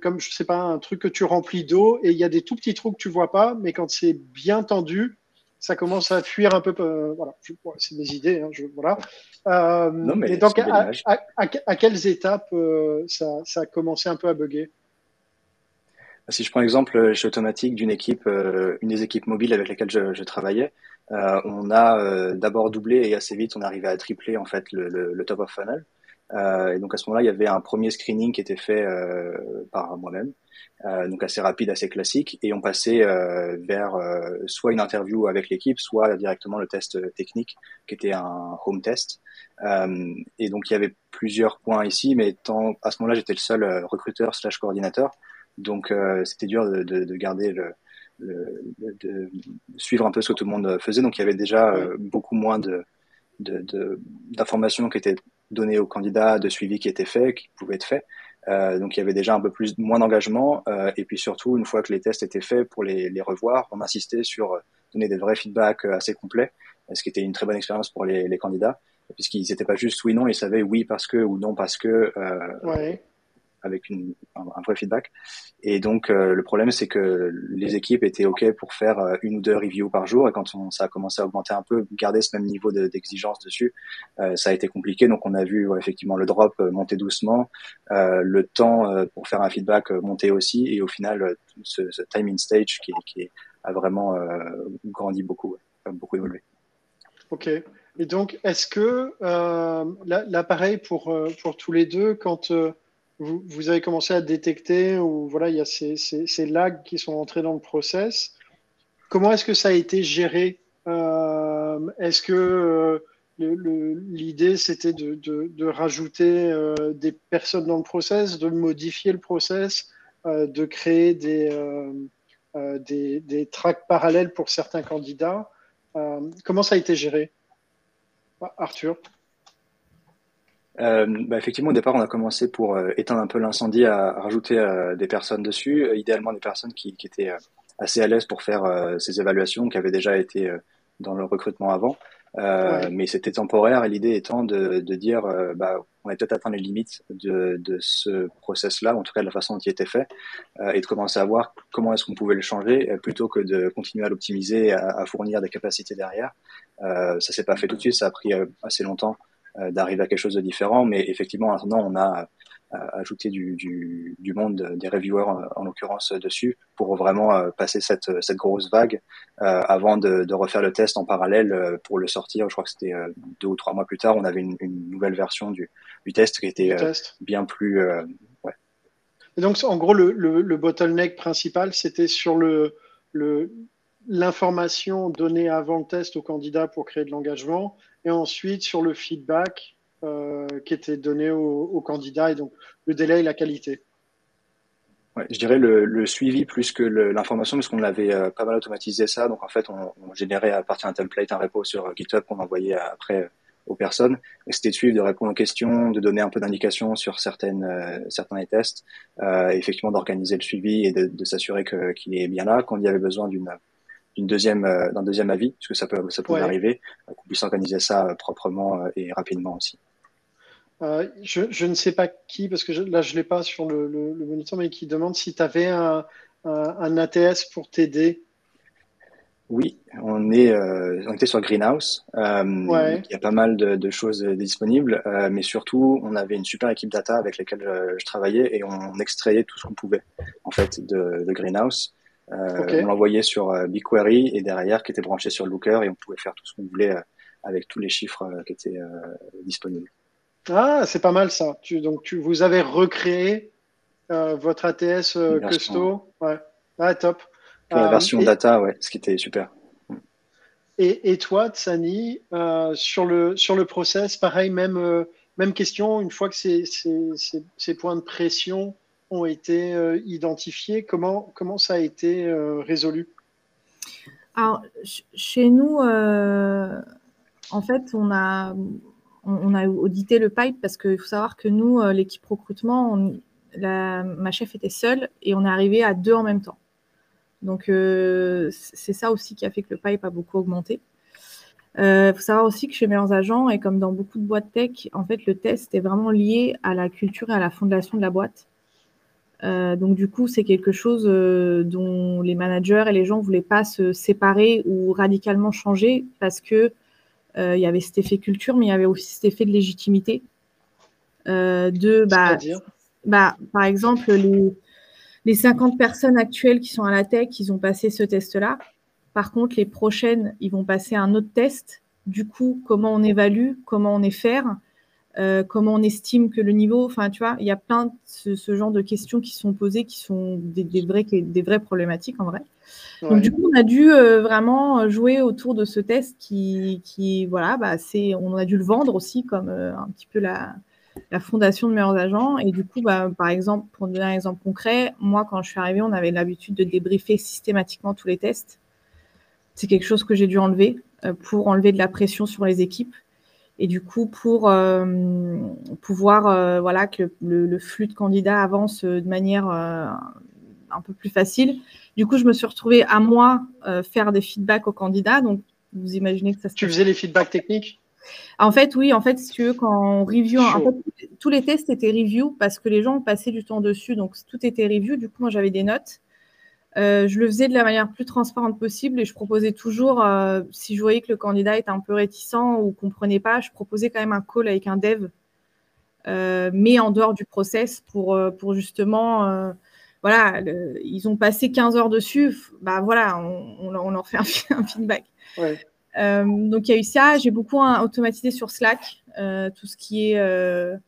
comme je sais pas, un truc que tu remplis d'eau et il y a des tout petits trous que tu vois pas, mais quand c'est bien tendu, ça commence à fuir un peu. Euh, voilà, c'est mes idées. Hein, je, voilà. Euh, non, mais et donc, à, à, quelles étapes euh, ça, ça, a commencé un peu à bugger? Si je prends l'exemple chez Automatique d'une équipe, une des équipes mobiles avec lesquelles je, je travaillais, on a d'abord doublé et assez vite on arrivait à tripler en fait le, le, le top of funnel. Euh, et donc à ce moment-là, il y avait un premier screening qui était fait euh, par moi-même, euh, donc assez rapide, assez classique, et on passait vers soit une interview avec l'équipe, soit directement le test technique, qui était un home test. et donc il y avait plusieurs points ici, mais tant, à ce moment-là, j'étais le seul recruteur slash coordinateur, donc c'était dur de, de, de garder le, le, de suivre un peu ce que tout le monde faisait. Donc il y avait déjà beaucoup moins de d'informations qui étaient données aux candidats, de suivi qui était fait, qui pouvait être fait. Euh, donc il y avait déjà un peu plus moins d'engagement euh, et puis surtout une fois que les tests étaient faits pour les, les revoir, on insistait sur euh, donner des vrais feedbacks euh, assez complets, ce qui était une très bonne expérience pour les, les candidats puisqu'ils n'étaient pas juste oui non, ils savaient oui parce que ou non parce que. Ouais. Avec un, vrai feedback. Et donc le problème c'est que les équipes étaient ok pour faire une ou deux reviews par jour et quand ça a commencé à augmenter un peu, garder ce même niveau d'exigence dessus, ça a été compliqué. Donc on a vu effectivement le drop monter doucement, le temps pour faire un feedback monter aussi et au final ce, ce time in stage qui, qui a vraiment grandi beaucoup, beaucoup évolué. Ok. Et donc, est-ce que euh, l'appareil pour, euh, pour tous les deux, quand euh, vous, avez commencé à détecter ou voilà, il y a ces, ces, lags qui sont entrés dans le process, comment est-ce que ça a été géré euh, Est-ce que l'idée c'était de, de, rajouter des personnes dans le process, de modifier le process, de créer des, des, des tracks parallèles pour certains candidats Comment ça a été géré? Arthur? Euh, bah effectivement, au départ, on a commencé pour euh, éteindre un peu l'incendie à, rajouter euh, des personnes dessus, euh, idéalement des personnes qui, qui étaient assez à l'aise pour faire ces évaluations, qui avaient déjà été dans le recrutement avant. Ouais. Mais c'était temporaire et l'idée étant de, de dire, bah, on a peut-être atteint les limites de, de ce process-là, en tout cas de la façon dont il était fait, et de commencer à voir comment est-ce qu'on pouvait le changer, plutôt que de continuer à l'optimiser, à, à, fournir des capacités derrière. Euh, ça s'est pas fait tout de suite, ça a pris euh, assez longtemps euh, d'arriver à quelque chose de différent, mais effectivement, maintenant, on a ajouté du, du, du, monde des reviewers en, en l'occurrence dessus pour vraiment passer cette, cette grosse vague avant de, de, refaire le test en parallèle pour le sortir. Je crois que c'était deux ou trois mois plus tard, on avait une, une nouvelle version du, du, test qui était bien plus. ouais. Et donc, en gros, le, le, le bottleneck principal, c'était sur le, le, l'information donnée avant le test au candidat pour créer de l'engagement et ensuite sur le feedback euh, qui était donné au, au, candidat et donc le délai et la qualité. Ouais, je dirais le, suivi plus que l'information parce qu'on avait euh, pas mal automatisé ça. Donc en fait, on, générait à partir d'un template un repo sur GitHub qu'on envoyait après aux personnes. C'était de suivre, de répondre aux questions, de donner un peu d'indications sur certaines, euh, certains tests, euh, effectivement d'organiser le suivi et de s'assurer qu'il est bien là. Quand il y avait besoin d'une d'une deuxième euh, d'un deuxième avis, parce que ça peut ça pouvait ouais. arriver, euh, qu'on puisse organiser ça euh, proprement et rapidement aussi. Euh, je, je, ne sais pas qui, parce que je, là je l'ai pas sur le, le, le, moniteur, mais qui demande si tu avais un, un, un, ATS pour t'aider. Oui, on est euh, on était sur Greenhouse. Euh, ouais. Il y a pas mal de, de choses disponibles, mais surtout on avait une super équipe data avec laquelle je, je travaillais et on extrayait tout ce qu'on pouvait en fait de, de Greenhouse. Euh, okay. On l'envoyait sur euh, BigQuery et derrière qui était branché sur Looker et on pouvait faire tout ce qu'on voulait euh, avec tous les chiffres qui étaient disponibles. Ah, c'est pas mal ça. Tu, donc tu, vous avez recréé votre ATS Custo. Ouais. Ah, top. la version et, data, ouais, ce qui était super. Et, et toi, Tsani, euh, sur, le, sur le process, pareil, même, euh, même question, une fois que ces, ces, ces, ces points de pression ont été euh, identifiés? Comment, comment ça a été euh, résolu? Alors, chez nous, euh, en fait, on a, on a audité le pipe parce qu'il faut savoir que nous, l'équipe recrutement, ma chef était seule et on est arrivé à deux en même temps. Donc, c'est ça aussi qui a fait que le pipe a beaucoup augmenté. Il faut savoir aussi que chez Meilleurs Agents, et comme dans beaucoup de boîtes tech, en fait, le test est vraiment lié à la culture et à la fondation de la boîte. Euh, donc du coup, c'est quelque chose euh, dont les managers et les gens voulaient pas se séparer ou radicalement changer parce que euh, il y avait cet effet culture, mais il y avait aussi cet effet de légitimité. De bah, bah, par exemple, les, les 50 personnes actuelles qui sont à la tech, ils ont passé ce test-là. Par contre, les prochaines, ils vont passer un autre test. Du coup, comment on évalue, comment on est faire? Euh, comment on estime que le niveau, enfin tu vois, il y a plein de ce, ce, genre de questions qui sont posées, qui sont des, des, vrais, des vraies problématiques en vrai. Ouais. Donc du coup, on a dû euh, vraiment jouer autour de ce test qui, qui voilà, bah, c'est, on a dû le vendre aussi comme euh, un petit peu la, la fondation de meilleurs agents. Et du coup, bah, par exemple, pour donner un exemple concret, moi quand je suis arrivée, on avait l'habitude de débriefer systématiquement tous les tests. C'est quelque chose que j'ai dû enlever pour enlever de la pression sur les équipes et du coup pour euh, pouvoir euh, voilà que le, le, flux de candidats avance de manière euh, un peu plus facile. Du coup, je me suis retrouvée à moi euh, faire des feedbacks aux candidats. Donc, vous imaginez que ça. Tu faisais les feedbacks techniques? En fait, oui, en fait, si tu veux, quand on review, en fait, tous les tests étaient review parce que les gens passaient du temps dessus, donc tout était review. Du coup, moi, j'avais des notes. Euh, je le faisais de la manière plus transparente possible et je proposais toujours, euh, si je voyais que le candidat était un peu réticent ou comprenait pas, je proposais quand même un call avec un dev, euh, mais en dehors du process pour, pour justement, voilà, ils ont passé 15 heures dessus, bah voilà, on, leur fait un, <laughs> feedback. donc il y a eu ça, j'ai beaucoup automatisé sur Slack, tout ce qui est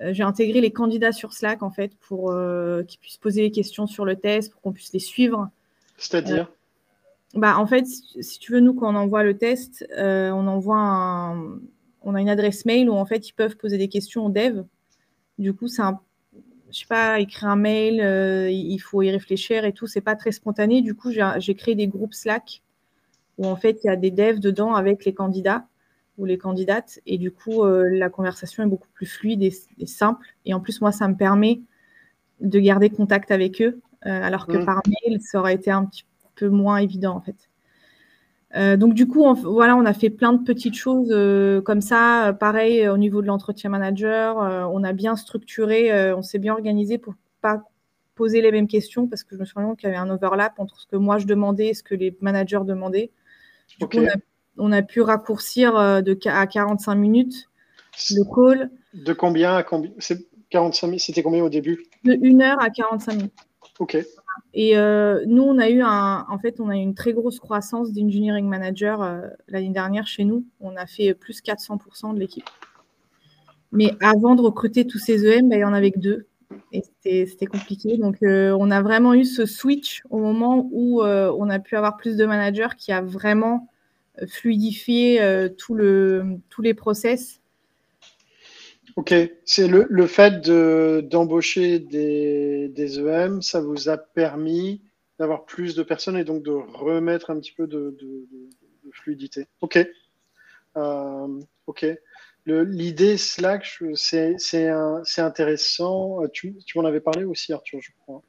j'ai intégré les candidats sur Slack en fait pour euh, qu'ils puissent poser des questions sur le test, pour qu'on puisse les suivre. C'est-à-dire? Euh, bah, En fait, si tu veux, nous, quand on envoie le test, on envoie un... on a une adresse mail où en fait ils peuvent poser des questions aux devs. Du coup, c'est un je sais pas, écrire un mail, il faut y réfléchir et tout, c'est pas très spontané. Du coup, j'ai créé des groupes Slack où en fait il y a des devs dedans avec les candidats ou les candidates. Et du coup, euh, la conversation est beaucoup plus fluide et, simple. Et en plus, moi, ça me permet de garder contact avec eux, euh, alors que mm. par mail, ça aurait été un petit peu moins évident, en fait. Euh, donc du coup, on, voilà, on a fait plein de petites choses comme ça. pareil, au niveau de l'entretien manager, on a bien structuré, on s'est bien organisé pour pas poser les mêmes questions parce que je me souviens qu'il y avait un overlap entre ce que moi je demandais et ce que les managers demandaient. Du coup, on a on a pu raccourcir euh, de, à 45 minutes le call. De combien à combien 45 minutes, c'était combien au début? De 1 heure à 45 minutes. Ok. Et euh, nous, on a eu un, en fait, on a eu une très grosse croissance d'engineering manager euh, l'année dernière chez nous. On a fait plus 400% de l'équipe. Mais avant de recruter tous ces EM, bah, il n'y en avait que deux. Et c'était compliqué. Donc, on a vraiment eu ce switch au moment où on a pu avoir plus de managers qui a vraiment fluidifier euh, tout le, tous les process. Ok, c'est le, le, fait d'embaucher des, des, EM, ça vous a permis d'avoir plus de personnes et donc de remettre un petit peu de, de, fluidité. Ok, euh, ok. L'idée Slack, c'est intéressant. Tu, tu m'en avais parlé aussi, Arthur, je crois.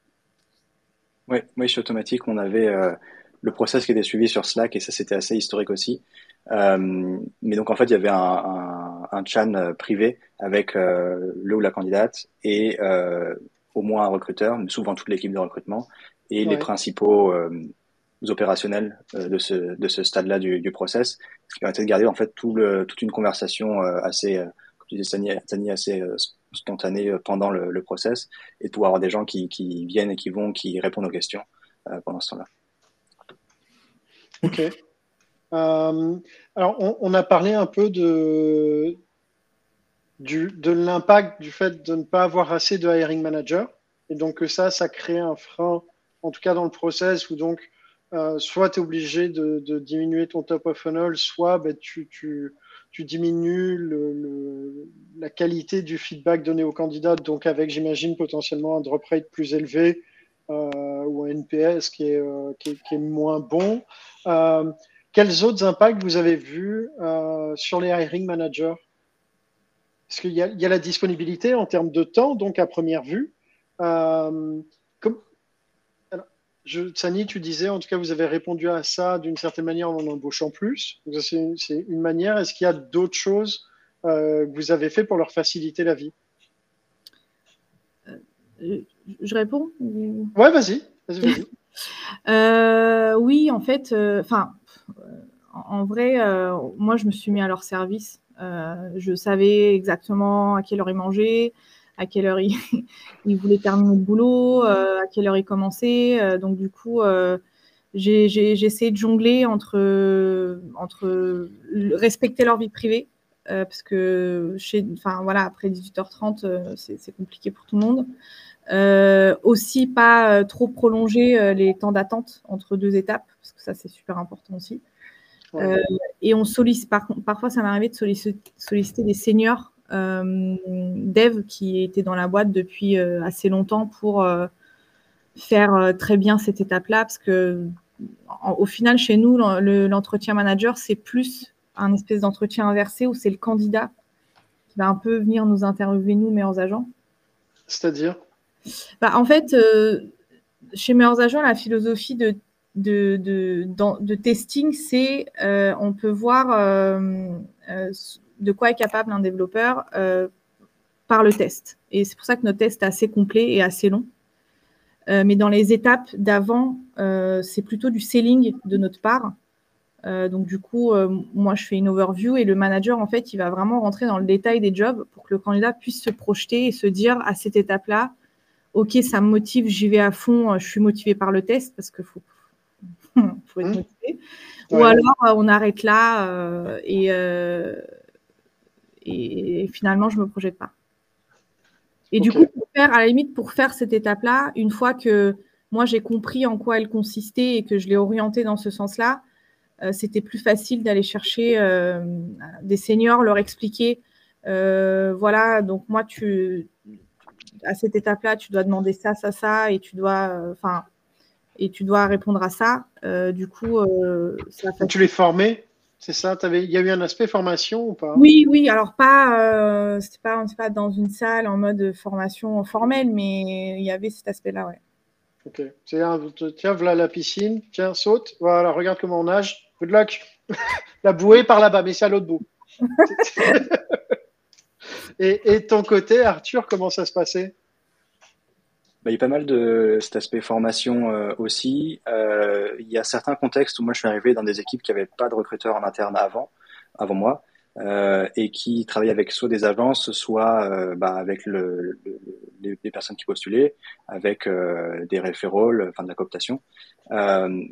Oui, oui, chez Automatique, on avait euh, le process qui était suivi sur Slack et ça c'était assez historique aussi. Euh, mais donc en fait il y avait un, un, un chan euh, privé avec euh, le ou la candidate et euh, au moins un recruteur, souvent toute l'équipe de recrutement et les principaux euh, opérationnels euh, de ce, de ce stade-là du, du process, ce qui permettait de garder en fait tout le, toute une conversation assez, comme tu disais Tani, assez spontanée pendant le, le, process et de pouvoir avoir des gens qui, qui viennent et qui vont, qui répondent aux questions pendant ce temps-là. Ok. Euh, alors, on, a parlé un peu de, l'impact du fait de ne pas avoir assez de hiring manager. Et donc, que ça, ça crée un frein, en tout cas dans le process, où donc, euh, soit tu es obligé de, diminuer ton top of funnel, soit ben, tu, diminues la qualité du feedback donné aux candidats, donc avec, j'imagine, potentiellement un drop rate plus élevé euh, ou un NPS qui est moins bon. Euh, quels autres impacts vous avez vus sur les hiring managers? Parce qu'il y, y, a la disponibilité en termes de temps, donc à première vue. Euh, comme, je, Sani, tu disais, en tout cas, vous avez répondu à ça d'une certaine manière en embauchant plus. C'est une manière. Est-ce qu'il y a d'autres choses euh, que vous avez fait pour leur faciliter la vie? Je réponds Ouais, vas-y. Euh, oui, en fait, euh, enfin, en, vrai, euh, moi, je me suis mis à leur service. je savais exactement à quelle heure ils mangeaient, à quelle heure ils, <laughs> voulaient terminer le boulot, à quelle heure ils commençaient. donc, du coup, j'ai essayé de jongler entre, entre respecter leur vie privée, parce que chez, voilà, après 18h30, c'est compliqué pour tout le monde. Euh, aussi, pas euh, trop prolonger euh, les temps d'attente entre deux étapes, parce que ça, c'est super important aussi. et on sollicite, par, parfois, ça m'est arrivé de solliciter, des seniors dev qui étaient dans la boîte depuis assez longtemps pour faire très bien cette étape-là, parce que au final, chez nous, l'entretien manager, c'est plus un espèce d'entretien inversé où c'est le candidat qui va un peu venir nous interviewer, nous, meilleurs agents. C'est-à-dire? Bah, en fait, euh, chez Meilleurs Agents, la philosophie de de, de, de testing, c'est on peut voir de quoi est capable un développeur par le test. Et c'est pour ça que notre test est assez complet et assez long. Euh, mais dans les étapes d'avant, euh, c'est plutôt du selling de notre part. Euh, donc du coup, moi, je fais une overview et le manager, en fait, il va vraiment rentrer dans le détail des jobs pour que le candidat puisse se projeter et se dire à cette étape-là, OK, ça me motive, j'y vais à fond, je suis motivé par le test parce qu'il faut, <laughs> faut, être motivé. Ou alors, on arrête là et, et, finalement, je ne me projette pas. Et du coup, pour faire, à la limite, pour faire cette étape-là, une fois que moi j'ai compris en quoi elle consistait et que je l'ai orientée dans ce sens-là, euh, c'était plus facile d'aller chercher euh, des seniors, leur expliquer, euh, voilà, donc moi, tu, à cette étape-là, tu dois demander ça, ça, ça, et tu dois, enfin, et tu dois répondre à ça. du coup, ça Tu les formais c'est ça? Il y a eu un aspect formation ou pas? Oui, oui. Alors, pas, euh, c'était pas, pas dans une salle en mode formation formelle, mais il y avait cet aspect-là, ouais. Ok. tiens, voilà la piscine. Tiens, saute. Voilà, regarde comment on nage. Good luck. <laughs> la bouée par là-bas, mais c'est à l'autre bout. <laughs> et, ton côté, Arthur, comment ça se passait? Bah, il y a pas mal de cet aspect formation euh, aussi. Euh, il y a certains contextes où moi je suis arrivé dans des équipes qui n'avaient pas de recruteurs en interne avant, avant moi, euh, et qui travaillaient avec soit des agences, soit euh, bah, avec le, le, les, personnes qui postulaient, avec euh, des référents, enfin de la cooptation.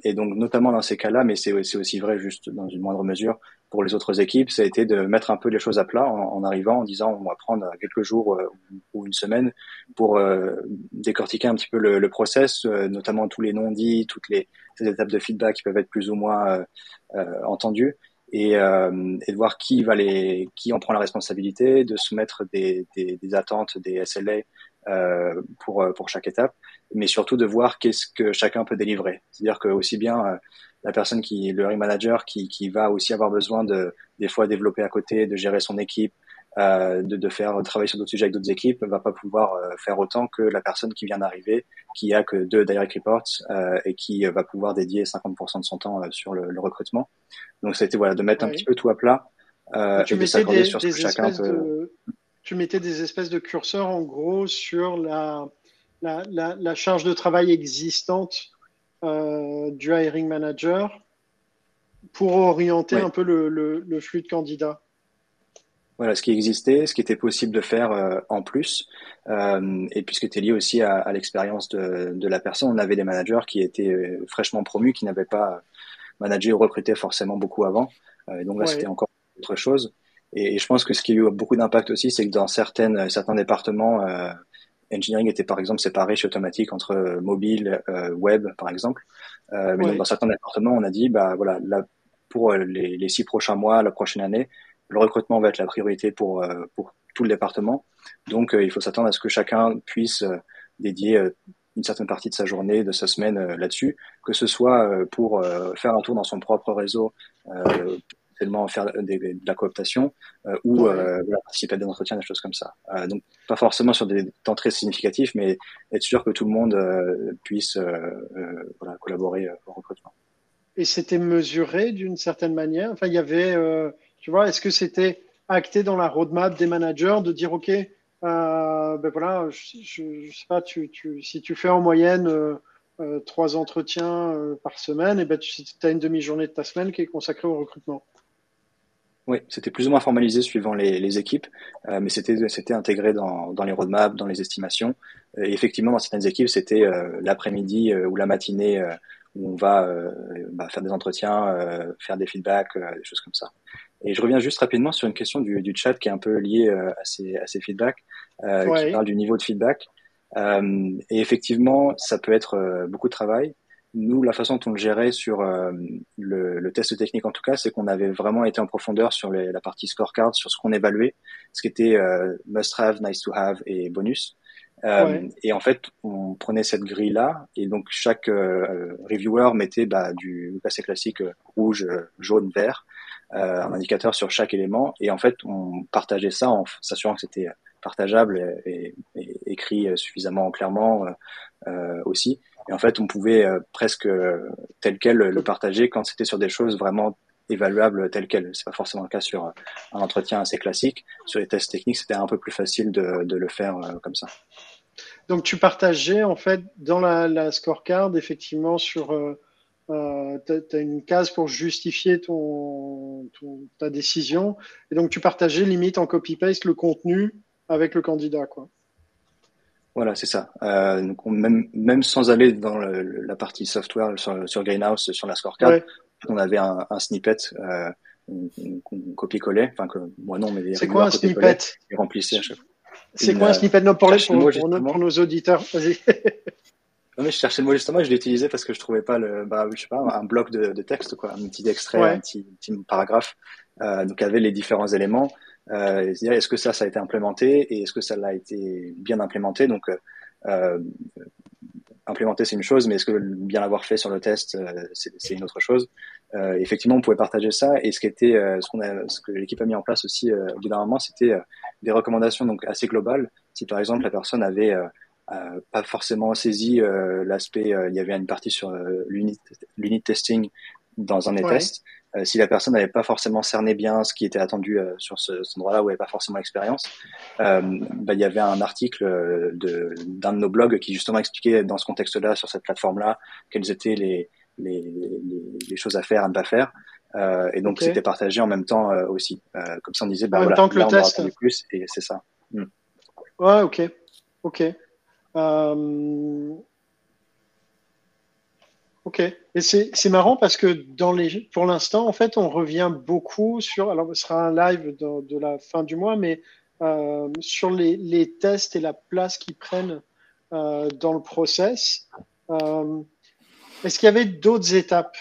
et donc notamment dans ces cas-là, mais c'est aussi vrai juste dans une moindre mesure pour les autres équipes, ça a été de mettre un peu les choses à plat en, arrivant, en disant on va prendre quelques jours euh, ou une semaine pour euh, décortiquer un petit peu le, le process, euh, notamment tous les non-dits, toutes les, étapes de feedback qui peuvent être plus ou moins entendues. Et, et, de voir qui va les, qui en prend la responsabilité, de soumettre des, des, des attentes, des SLA euh, pour pour chaque étape, mais surtout de voir qu'est-ce que chacun peut délivrer. C'est-à-dire que aussi bien la personne qui, le hiring manager, qui, qui va aussi avoir besoin de, des fois, développer à côté, de gérer son équipe, euh, de, de, faire travailler sur d'autres sujets avec d'autres équipes, va pas pouvoir euh, faire autant que la personne qui vient d'arriver, qui a que deux direct reports euh, et qui va pouvoir dédier 50% de son temps euh, sur le, le, recrutement. Donc, ça a été voilà, de mettre un petit peu tout à plat euh, et de s'accorder sur ce que chacun peut. De, tu mettais des espèces de curseurs en gros sur la, la, la, la charge de travail existante euh, du hiring manager pour orienter un peu le, le, flux de candidats voilà ce qui existait, ce qui était possible de faire euh, en plus, euh, et puisque c'était lié aussi à, à l'expérience de, de, la personne, on avait des managers qui étaient euh, fraîchement promus, qui n'avaient pas managé ou recruté forcément beaucoup avant, et donc là c'était encore autre chose. Et, et, je pense que ce qui a eu beaucoup d'impact aussi, c'est que dans certaines, certains départements, engineering était par exemple séparé chez Automatique entre euh, mobile, euh, web par exemple. Euh, mais donc, dans certains départements, on a dit bah voilà, là, pour les, les, six prochains mois, la prochaine année, le recrutement va être la priorité pour pour tout le département. Donc il faut s'attendre à ce que chacun puisse dédier une certaine partie de sa journée, de sa semaine là-dessus, que ce soit pour faire un tour dans son propre réseau, tellement faire de la cooptation euh, ou euh, participer à des entretiens, des choses comme ça. Euh, donc pas forcément sur des temps très significatifs, mais être sûr que tout le monde puisse voilà, collaborer au recrutement. Et c'était mesuré d'une certaine manière? Enfin, il y avait, tu vois, est-ce que c'était acté dans la roadmap des managers de dire ok, ben voilà, je, sais pas, tu, si tu fais en moyenne trois entretiens par semaine, et ben tu as une demi-journée de ta semaine qui est consacrée au recrutement. Oui, c'était plus ou moins formalisé suivant les, équipes, euh, mais c'était c'était intégré dans, dans les roadmaps, dans les estimations. Et effectivement, dans certaines équipes, c'était euh, l'après-midi euh, ou la matinée où on va bah, faire des entretiens, faire des feedbacks, des choses comme ça. Et je reviens juste rapidement sur une question du, du chat qui est un peu liée à ces, à ces feedbacks, qui parle du niveau de feedback. et effectivement, ça peut être beaucoup de travail. Nous, la façon dont on le gérait sur euh, le, le, test technique, en tout cas, c'est qu'on avait vraiment été en profondeur sur les, la partie scorecard, sur ce qu'on évaluait, ce qui était euh, must-have, nice-to-have et bonus. Euh, Et en fait, on prenait cette grille-là, et donc chaque euh, reviewer mettait bah, du assez classique rouge, jaune, vert, un indicateur sur chaque élément, et en fait, on partageait ça en s'assurant que c'était partageable et, écrit suffisamment clairement aussi Et en fait, on pouvait presque tel quel le partager quand c'était sur des choses vraiment évaluables tel quel. C'est pas forcément le cas sur un entretien assez classique. Sur les tests techniques, c'était un peu plus facile de le faire comme ça. Donc tu partageais en fait dans la, la scorecard effectivement sur euh, euh tu as, une case pour justifier ton, ta décision et donc tu partageais limite en copy-paste le contenu avec le candidat quoi. Voilà, c'est ça. Euh, donc même, même sans aller dans la partie software sur, sur Greenhouse, sur la scorecard, on avait un, un snippet qu'on copiait-collait. Enfin, que moi non, mais C'est quoi un snippet? Et remplissait à chaque fois. C'est quoi un snippet de pour, pour, nos auditeurs? Vas-y. Non, mais je cherchais le mot justement et je l'ai utilisé parce que je trouvais pas le, bah, je sais pas, un bloc de, de texte, quoi, un petit extrait, un petit, petit paragraphe. Euh, donc, avait les différents éléments. Euh, est-ce que ça, ça a été implémenté et est-ce que ça l'a été bien implémenté? Donc, euh, implémenter c'est une chose, mais est-ce que bien l'avoir fait sur le test euh, c'est une autre chose. Euh, effectivement, on pouvait partager ça et ce qui était, euh, ce qu'on a, ce que l'équipe a mis en place aussi euh, au bout d'un moment, c'était des recommandations donc assez globales. Si par exemple la personne avait pas forcément saisi l'aspect, il y avait une partie sur l'unit testing dans un des tests. Si la personne n'avait pas forcément cerné bien ce qui était attendu sur ce, cet endroit-là elle n'avait pas forcément l'expérience, bah, il y avait un article d'un de, nos blogs qui justement expliquait dans ce contexte-là, sur cette plateforme-là, quelles étaient les, les, les, les, choses à faire, à ne pas faire. Euh, et donc, c'était partagé en même temps euh, aussi. Euh, comme ça, on disait, bah, en voilà, même temps que le test. plus, et c'est ça. Mm. Ouais, ok. Ok. Euh, ok. C'est marrant parce que pour l'instant, en fait, on revient beaucoup sur. Alors, ce sera un live de, la fin du mois, mais euh, sur les, tests et la place qu'ils prennent euh, dans le process. Euh, est-ce qu'il y avait d'autres étapes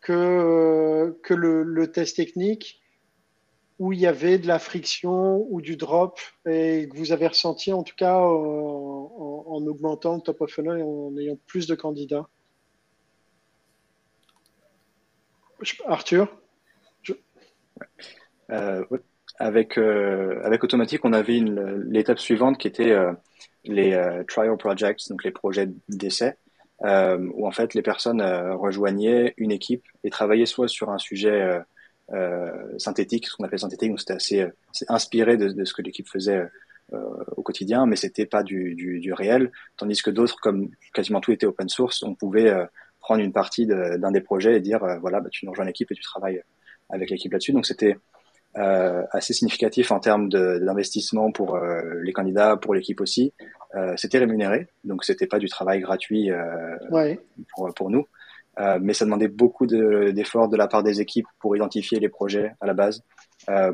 que, que le, test technique où il y avait de la friction ou du drop et que vous avez ressenti en tout cas en, augmentant le top of funnel et en ayant plus de candidats? Arthur euh, avec, euh, avec Automatique, on avait l'étape suivante qui était euh, les trial projects, donc les projets d'essai où en fait les personnes rejoignaient une équipe et travaillaient soit sur un sujet synthétique, ce qu'on appelle synthétique, donc c'était assez, inspiré de, ce que l'équipe faisait au quotidien, mais c'était pas du, du, réel, tandis que d'autres, comme quasiment tout était open source, on pouvait prendre une partie d'un des projets et dire voilà, bah, tu nous rejoins l'équipe et tu travailles avec l'équipe là-dessus. Donc c'était euh, assez significatif en termes d'investissement pour euh, les candidats, pour l'équipe aussi. Euh, c'était rémunéré, donc c'était pas du travail gratuit ouais. pour, pour, nous, mais ça demandait beaucoup d'efforts de, la part des équipes pour identifier les projets à la base,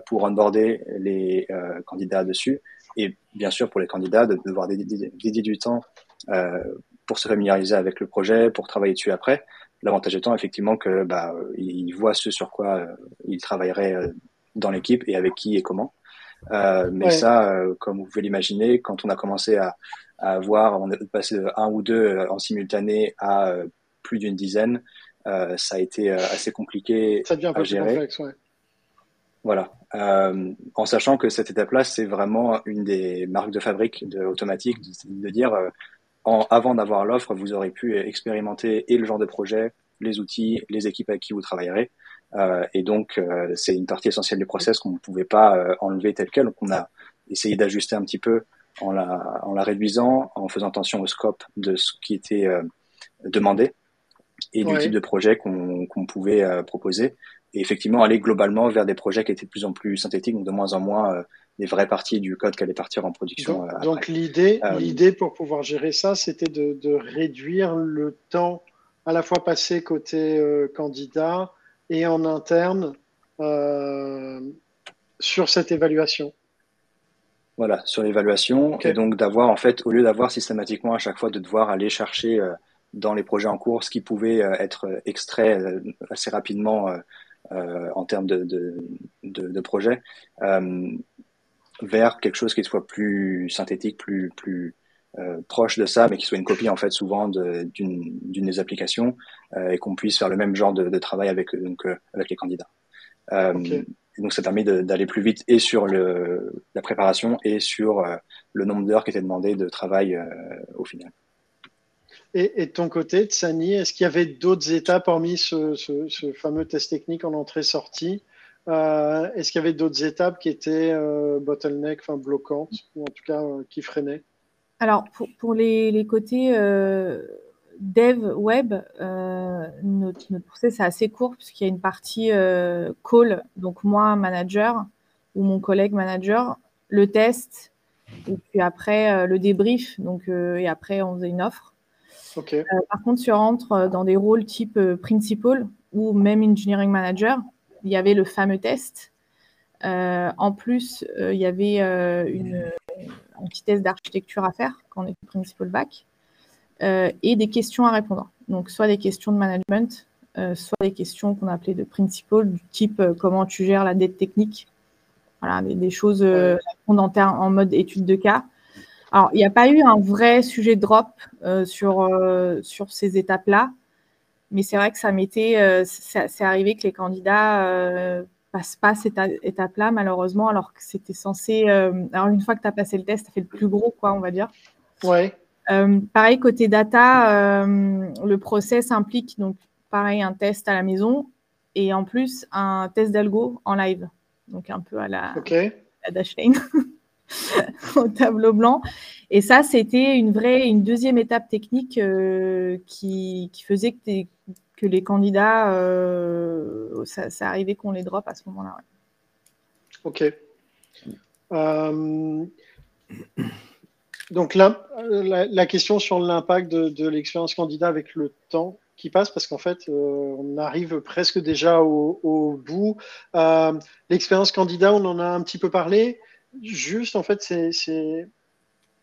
pour onboarder les candidats dessus, et bien sûr pour les candidats de devoir dédier, dédier du temps pour se familiariser avec le projet, pour travailler dessus après. L'avantage étant effectivement que bah, ils voient ce sur quoi ils travailleraient dans l'équipe et avec qui et comment. Euh, mais ça, euh, comme vous pouvez l'imaginer, quand on a commencé à, à avoir, on est passé de un ou deux euh, en simultané à euh, plus d'une dizaine, euh, ça a été assez compliqué ça devient un peu à gérer. Plus complexe, ouais. Voilà, en sachant que cette étape-là, c'est vraiment une des marques de fabrique de automatique, de, de dire, en, avant d'avoir l'offre, vous aurez pu expérimenter et le genre de projet, les outils, les équipes avec qui vous travaillerez. Euh, et donc, euh, c'est une partie essentielle du process qu'on ne pouvait pas euh, enlever tel quel. Donc, on a essayé d'ajuster un petit peu en la, en la réduisant, en faisant attention au scope de ce qui était demandé et du type de projet qu'on qu'on pouvait proposer. Et effectivement, aller globalement vers des projets qui étaient de plus en plus synthétiques, donc de moins en moins des vraies parties du code qui allait partir en production. Donc, donc l'idée, l'idée pour pouvoir gérer ça, c'était de, de, réduire le temps à la fois passé côté candidat et en interne euh, sur cette évaluation. Voilà, sur l'évaluation. Et donc d'avoir, en fait, au lieu d'avoir systématiquement à chaque fois de devoir aller chercher euh, dans les projets en cours ce qui pouvait euh, être extrait assez rapidement en termes de, de, de, de projet, vers quelque chose qui soit plus synthétique, plus, plus, euh, proche de ça, mais qui soit une copie en fait souvent d'une des applications euh, et qu'on puisse faire le même genre de, de travail avec donc euh, avec les candidats. Okay. donc ça permet d'aller plus vite et sur le, la préparation et sur le nombre d'heures qui était demandé de travail au final. Et, de ton côté, Tsani, est-ce qu'il y avait d'autres étapes hormis ce, ce, fameux test technique en entrée-sortie? Euh, Est-ce qu'il y avait d'autres étapes qui étaient euh, bottleneck, enfin bloquantes, ou en tout cas euh, qui freinaient? Alors, pour, pour les, les, côtés dev web, notre, notre, process est assez court puisqu'il y a une partie call, donc moi, manager, ou mon collègue manager, le test, et puis après le débrief, donc, et après on faisait une offre. Euh, par contre, si on rentre euh, dans des rôles type euh, principal ou même engineering manager, il y avait le fameux test. en plus, il y avait une, un petit test d'architecture à faire quand on était principal back et des questions à répondre. Donc, soit des questions de management, soit des questions qu'on appelait de principal, du type comment tu gères la dette technique. Voilà, des, choses en, en mode étude de cas. Alors, il n'y a pas eu un vrai sujet de drop euh, sur, euh, sur ces étapes-là, mais c'est vrai que ça m'était, euh, c'est arrivé que les candidats euh, passent pas cette étape-là, malheureusement, alors que c'était censé. alors, une fois que tu as passé le test, tu fait le plus gros, quoi, on va dire. Ouais. pareil, côté data, le process implique donc, pareil, un test à la maison et en plus un test d'algo en live. Donc, un peu à la, à la Dashlane. <laughs> <laughs> au tableau blanc. Et ça, c'était une vraie, une deuxième étape technique euh, qui, faisait que, que, les candidats, euh, ça, arrivait qu'on les drop à ce moment-là. Ok. Euh, donc là, la, question sur l'impact de, l'expérience candidat avec le temps qui passe, parce qu'en fait, on arrive presque déjà au, au bout. l'expérience candidat, on en a un petit peu parlé. Juste, en fait, c'est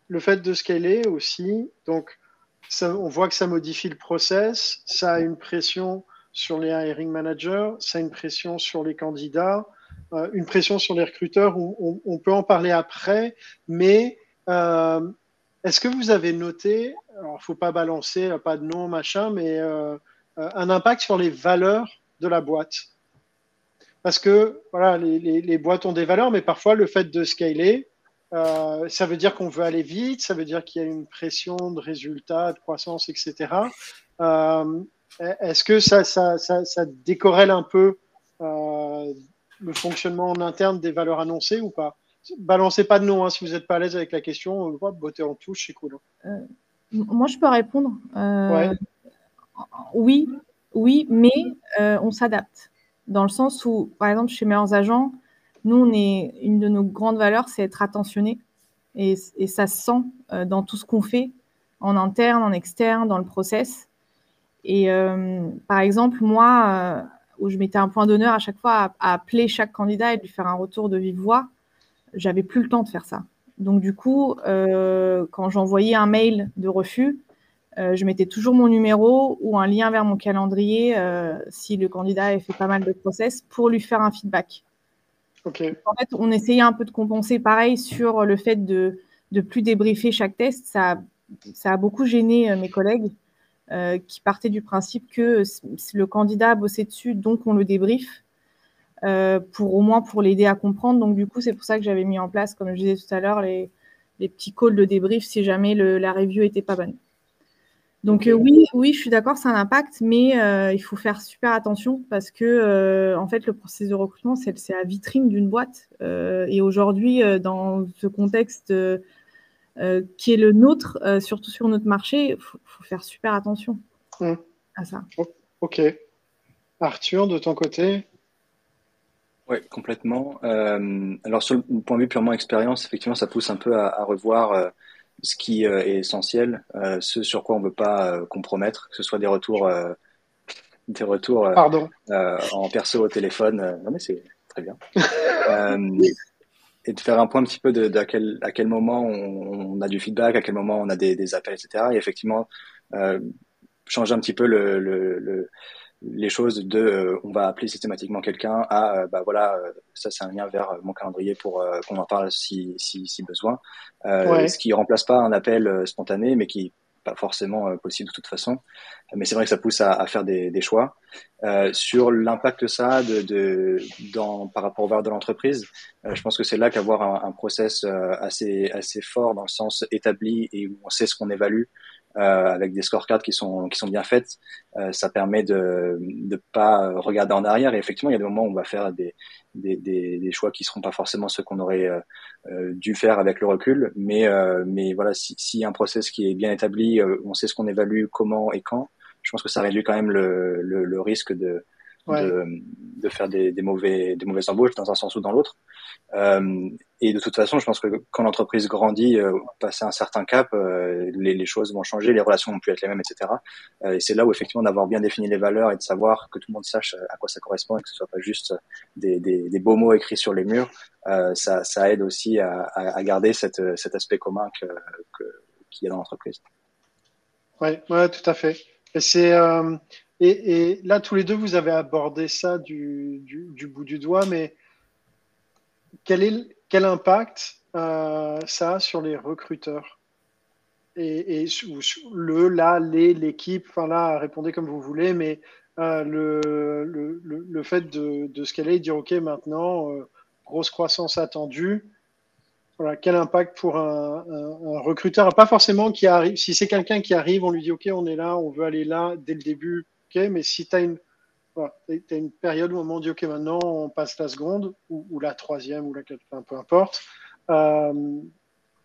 le fait de scaler aussi. Donc, on voit que ça modifie le process, ça a une pression sur les hiring managers, ça a une pression sur les candidats, euh, une pression sur les recruteurs. On, on, peut en parler après, mais euh, est-ce que vous avez noté, alors faut pas balancer, pas de nom, machin, mais euh, un impact sur les valeurs de la boîte? Parce que voilà, les, les, les, boîtes ont des valeurs, mais parfois le fait de scaler, euh, ça veut dire qu'on veut aller vite, ça veut dire qu'il y a une pression de résultats, de croissance, etc. Euh, Est-ce que ça, ça, ça, ça, décorrèle un peu euh, le fonctionnement en interne des valeurs annoncées ou pas? Balancez pas de nom hein, si vous n'êtes pas à l'aise avec la question. Beauté en touche, c'est cool. Hein. Moi, je peux répondre. Ouais. Oui, oui, mais on s'adapte dans le sens où, par exemple, chez Meilleurs Agents, nous, on est, une de nos grandes valeurs, c'est être attentionné. Et, ça se sent euh, dans tout ce qu'on fait, en interne, en externe, dans le process. Et euh, par exemple, moi, euh, où je mettais un point d'honneur à chaque fois à, appeler chaque candidat et lui faire un retour de vive voix, j'avais plus le temps de faire ça. Donc du coup, quand j'envoyais un mail de refus, euh, je mettais toujours mon numéro ou un lien vers mon calendrier euh, si le candidat avait fait pas mal de process pour lui faire un feedback. En fait, on essayait un peu de compenser pareil sur le fait de ne plus débriefer chaque test. Ça, ça a beaucoup gêné euh, mes collègues qui partaient du principe que le candidat a bossé dessus, donc on le débrief. pour au moins pour l'aider à comprendre. Donc du coup, c'est pour ça que j'avais mis en place, comme je disais tout à l'heure, les, les petits calls de débrief si jamais le, la review était pas bonne. Donc euh, oui, oui, je suis d'accord, c'est un impact, mais euh, il faut faire super attention parce que euh, en fait, le processus de recrutement, c'est la vitrine d'une boîte. et aujourd'hui, dans ce contexte qui est le nôtre, surtout sur notre marché, il faut, faire super attention mmh. à ça. Ok. Arthur, de ton côté? Oui, complètement. alors sur le point de vue purement expérience, effectivement, ça pousse un peu à revoir ce qui euh, est essentiel, euh, ce sur quoi on ne veut pas euh, compromettre, que ce soit des retours, des retours en perso au téléphone. non mais c'est très bien. <laughs> et de faire un point un petit peu de, à, quel, à quel moment on, a du feedback, à quel moment on a des, des appels, etc. Et effectivement, changer un petit peu le, le les choses de euh, on va appeler systématiquement quelqu'un à euh, bah voilà euh, ça c'est un lien vers mon calendrier pour qu'on en parle si, si, si besoin. Ce qui remplace pas un appel spontané mais qui pas forcément possible de toute façon. Mais c'est vrai que ça pousse à, à faire des, des choix. Sur l'impact ça de, de dans par rapport aux valeurs de l'entreprise je pense que c'est là qu'avoir un, un, process assez assez fort dans le sens établi et où on sait ce qu'on évalue avec des scorecards qui sont qui sont bien faites, ça permet de ne pas regarder en arrière. Et effectivement, il y a des moments où on va faire des des, des, des choix qui seront pas forcément ceux qu'on aurait dû faire avec le recul. Mais mais voilà, si a un process qui est bien établi, on sait ce qu'on évalue, comment et quand. Je pense que ça réduit quand même le, le, le risque de de, de, faire des, des, mauvais, des mauvaises embauches dans un sens ou dans l'autre. Euh, et de toute façon, je pense que quand l'entreprise grandit, euh, passer un certain cap, euh, les, choses vont changer, les relations vont plus être les mêmes, etc. Euh, et c'est là où effectivement d'avoir bien défini les valeurs et de savoir que tout le monde sache à quoi ça correspond et que ce soit pas juste des, des, beaux mots écrits sur les murs, euh, ça, aide aussi à, à, garder cette, cet aspect commun que, que, qu'il y a dans l'entreprise. Ouais, ouais, tout à fait. Et c'est euh, et, là, tous les deux, vous avez abordé ça du, du, du bout du doigt, mais quel, est, quel impact euh, ça a sur les recruteurs? Et, le, là, les, l'équipe, enfin là, répondez comme vous voulez, mais euh, le, le, le, fait de, de scaler et dire, OK, maintenant, euh, grosse croissance attendue, quel impact pour un, recruteur? Pas forcément qui arrive, si c'est quelqu'un qui arrive, on lui dit, OK, on est là, on veut aller là dès le début, OK, mais si tu as une, voilà, as une période où on dit, OK, maintenant on passe la seconde ou, ou la troisième ou la quatrième, peu importe, euh,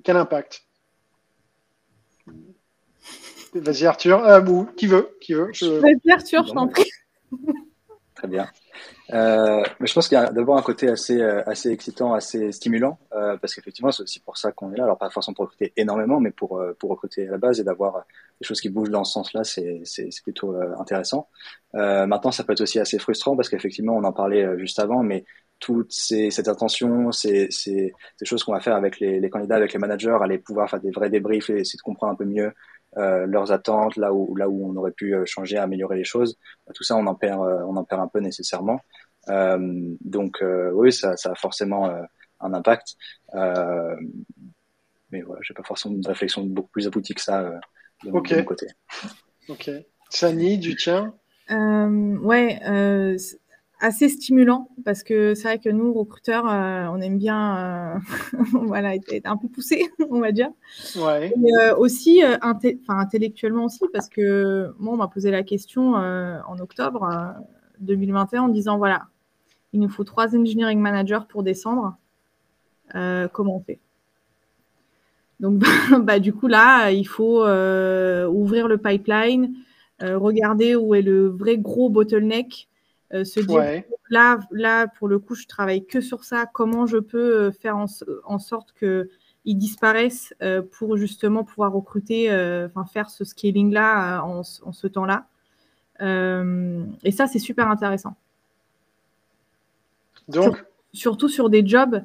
quel impact? Vas-y Arthur, euh, ou qui veut, qui veut je... Vas-y Arthur, je t'en prie. Très bien. Euh, mais je pense qu'il y a d'abord un côté assez, euh, assez excitant, assez stimulant, euh, parce qu'effectivement, c'est aussi pour ça qu'on est là. Alors, pas forcément pour recruter énormément, mais pour, euh, pour recruter à la base et d'avoir des choses qui bougent dans ce sens-là, c'est, c'est, plutôt euh, intéressant. maintenant, ça peut être aussi assez frustrant, parce qu'effectivement, on en parlait juste avant, mais toute ces, cette attention, ces, ces, ces choses qu'on va faire avec les, les, candidats, avec les managers, aller pouvoir faire des vrais débriefs et essayer de comprendre un peu mieux euh, leurs attentes, là où là où on aurait pu changer, améliorer les choses. Tout ça, on en perd, on en perd un peu nécessairement. Euh, donc euh, oui, ça, ça, a forcément euh, un impact. mais voilà, j'ai pas forcément une réflexion beaucoup plus aboutie que ça de, mon, okay. de mon côté. Ok. Sani, du tien? Euh, Ouais, euh, assez stimulant parce que c'est vrai que nous, recruteurs, euh, on aime bien <laughs> voilà, être, être, un peu poussé, <laughs> on va dire. Ouais. Et aussi, inté intellectuellement aussi, parce que moi, on m'a posé la question en octobre 2021 en disant voilà, il nous faut trois engineering managers pour descendre. Euh, comment on fait? Donc, <laughs> bah, du coup, là, il faut euh, ouvrir le pipeline, euh, regarder où est le vrai gros bottleneck, euh, se dire ouais. là, là, pour le coup, je travaille que sur ça. Comment je peux euh, faire en, en sorte que ils disparaissent euh, pour justement pouvoir recruter, enfin faire ce scaling-là en, en, ce temps-là. et ça, c'est super intéressant. Donc, Sur, surtout sur des jobs,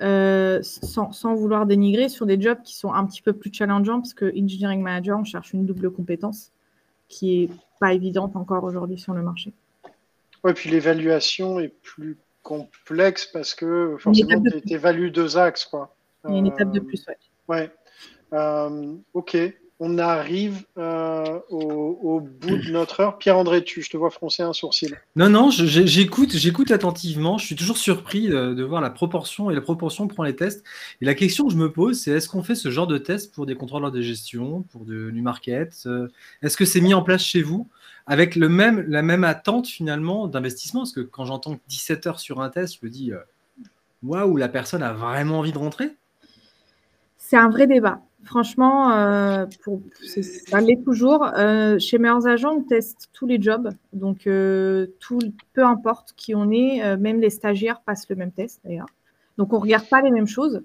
euh, sans, sans, vouloir dénigrer, sur des jobs qui sont un petit peu plus challengeants, parce que engineering manager, on cherche une double compétence qui est pas évidente encore aujourd'hui sur le marché. Oui, puis l'évaluation est plus complexe parce que forcément, tu évalues deux axes. Quoi. Il y a une euh, étape de plus, ouais. Ouais. Euh, ok on arrive euh, au, au, bout de notre heure. Pierre-André, tu, je te vois froncer un sourcil. Non, non, j'écoute, j'écoute attentivement. Je suis toujours surpris de, de, voir la proportion et la proportion prend les tests. Et la question que je me pose, c'est est-ce qu'on fait ce genre de test pour des contrôleurs de gestion, pour de, du market? Est-ce que c'est mis en place chez vous? Avec le même, la même attente finalement d'investissement Parce que quand j'entends 17 heures sur un test, je me dis waouh, la personne a vraiment envie de rentrer C'est un vrai débat. Franchement, euh, pour, ça l'est toujours. Euh, chez Meilleurs Agents, on teste tous les jobs. Donc, euh, tout, peu importe qui on est, euh, même les stagiaires passent le même test d'ailleurs. Donc, on ne regarde pas les mêmes choses.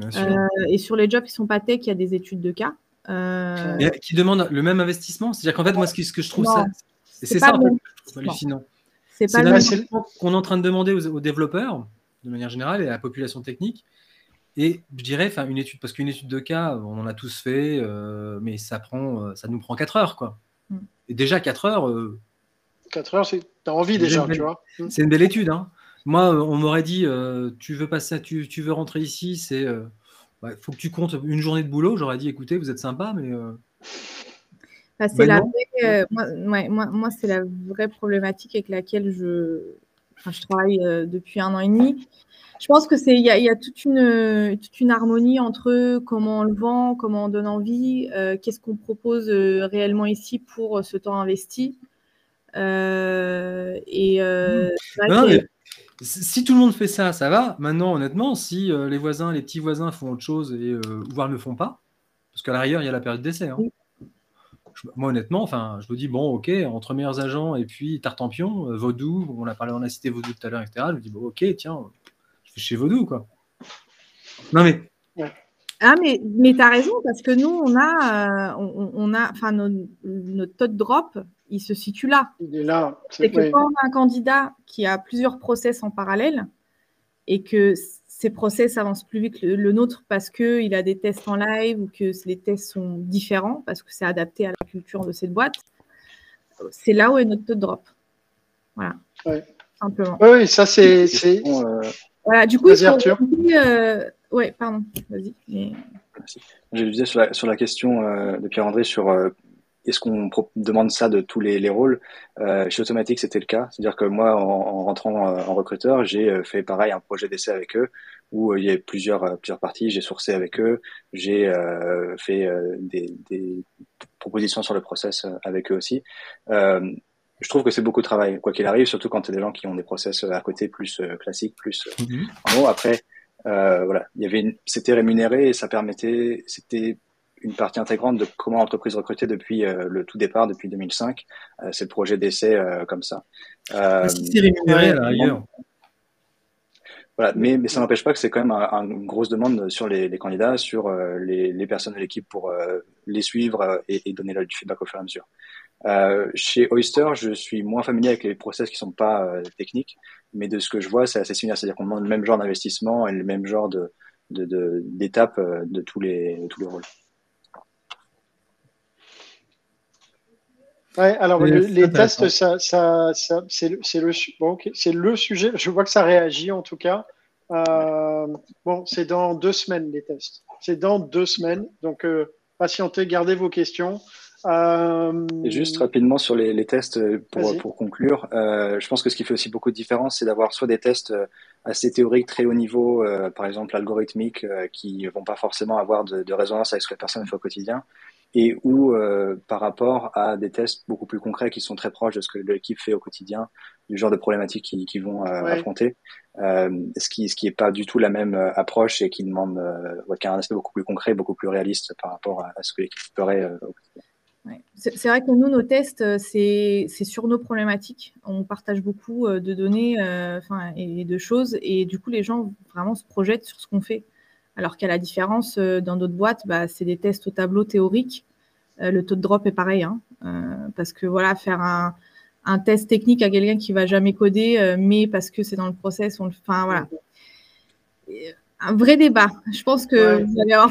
Euh, et sur les jobs qui ne sont pas tech, il y a des études de cas. Euh, Et qui demandent le même investissement? C'est-à-dire qu'en fait, moi, ce que, ce que je trouve non, ça. C'est ça, en fait, je trouve hallucinant. C'est pas l'investissement qu'on est en train de demander aux, aux développeurs, de manière générale, et à la population technique et je dirais, enfin, une étude, parce qu'une étude de cas, on en a tous fait, euh, mais ça prend, ça nous prend 4 heures, quoi. Mm. Et déjà 4 heures. Euh, 4 heures, c'est, t'as envie déjà, belle, tu vois. C'est une belle étude, hein. Moi, on m'aurait dit, euh, tu veux passer, tu, tu, veux rentrer ici, c'est, bah, faut que tu comptes une journée de boulot. J'aurais dit, écoutez, vous êtes sympa, mais. Bah, c'est bah, la vraie, moi, ouais, moi, moi c'est la vraie problématique avec laquelle je, je travaille depuis un an et demi. Je pense que c'est il y, a, toute une toute une harmonie entre comment on le vend, comment on donne envie, qu'est-ce qu'on propose réellement ici pour ce temps investi. et si tout le monde fait ça, ça va. Maintenant, honnêtement, si les voisins, les petits voisins font autre chose et voire ne le font pas, parce qu'à l'arrière il y a la période d'essai. Hein moi, honnêtement, enfin, je me dis, bon, ok, entre meilleurs agents et puis Tartampion, euh, Vaudou, on a parlé, on a cité Vaudou tout à l'heure, etc. Je me dis, bon, ok, tiens, je fais chez Vaudou, quoi. Non, mais. Ah, mais, mais tu as raison, parce que nous, on a, euh, on, a enfin, notre taux de drop, il se situe là. Il est là. C'est que quand on a un candidat qui a plusieurs process en parallèle et que ses process avancent plus vite que le, nôtre parce qu'il a des tests en live ou que les tests sont différents parce que c'est adapté à la culture de cette boîte, c'est là où est notre taux de drop. Voilà. Simplement. Oui, ça c'est. Euh, voilà, du coup, vas-y, Arthur. Euh... Ouais, pardon. Vas-y. Je disais sur la, sur la question euh, de Pierre-André sur euh, est-ce qu'on demande ça de tous les, rôles? Euh, Chez Automatique, c'était le cas. C'est-à-dire que moi, en, rentrant euh, en recruteur, j'ai euh, fait pareil un projet d'essai avec eux où il y a plusieurs, plusieurs parties. J'ai sourcé avec eux, j'ai fait des, propositions sur le process avec eux aussi. je trouve que c'est beaucoup de travail, quoi qu'il arrive, surtout quand tu as des gens qui ont des process à côté plus classiques, plus mm-hmm. en haut. Après, voilà, il y avait, c'était rémunéré et ça permettait, c'était une partie intégrante de comment l'entreprise recrutait depuis euh, le tout départ, depuis 2005. Euh, c'est le projet d'essai euh, comme ça. c'est rémunéré à l'ailleurs. Voilà, mais, mais ça n'empêche pas que c'est quand même une grosse demande sur les, les candidats, sur les, les, personnes de l'équipe pour les suivre et, et, donner du feedback au fur et à mesure. Euh, chez Oyster, je suis moins familier avec les process qui sont pas techniques, mais de ce que je vois, c'est assez similaire. C'est-à-dire qu'on demande le même genre d'investissement et le même genre de d'étapes de, de, tous les tous les rôles. Ouais, alors les tests, ça, ça, ça c'est le, le, bon, le sujet. Je vois que ça réagit en tout cas. Euh, bon, c'est dans deux semaines les tests. C'est dans deux semaines. Donc, euh, patientez, gardez vos questions. Euh... Juste rapidement sur les, les tests euh, pour, pour conclure, euh, je pense que ce qui fait aussi beaucoup de différence, c'est d'avoir soit des tests euh, assez théoriques, très haut niveau, par exemple algorithmiques, qui vont pas forcément avoir de, de, résonance avec ce que la personne fait au quotidien, et ou euh, par rapport à des tests beaucoup plus concrets qui sont très proches de ce que l'équipe fait au quotidien, du genre de problématiques qu'ils qui vont euh, affronter, euh, ce qui ce qui est pas du tout la même euh, approche et qui demande euh, qui a un aspect beaucoup plus concret, beaucoup plus réaliste par rapport à, ce que l'équipe ferait au quotidien. C'est vrai que nous, nos tests, c'est sur nos problématiques. On partage beaucoup de données enfin, et de choses, et du coup, les gens vraiment se projettent sur ce qu'on fait. Alors qu'à la différence, euh, dans d'autres boîtes, bah, c'est des tests au tableau théorique. Euh, le taux de drop est pareil, hein, euh, parce que voilà, faire un, test technique à quelqu'un qui va jamais coder, mais parce que c'est dans le process, on le, enfin voilà, un vrai débat. Je pense que vous allez avoir.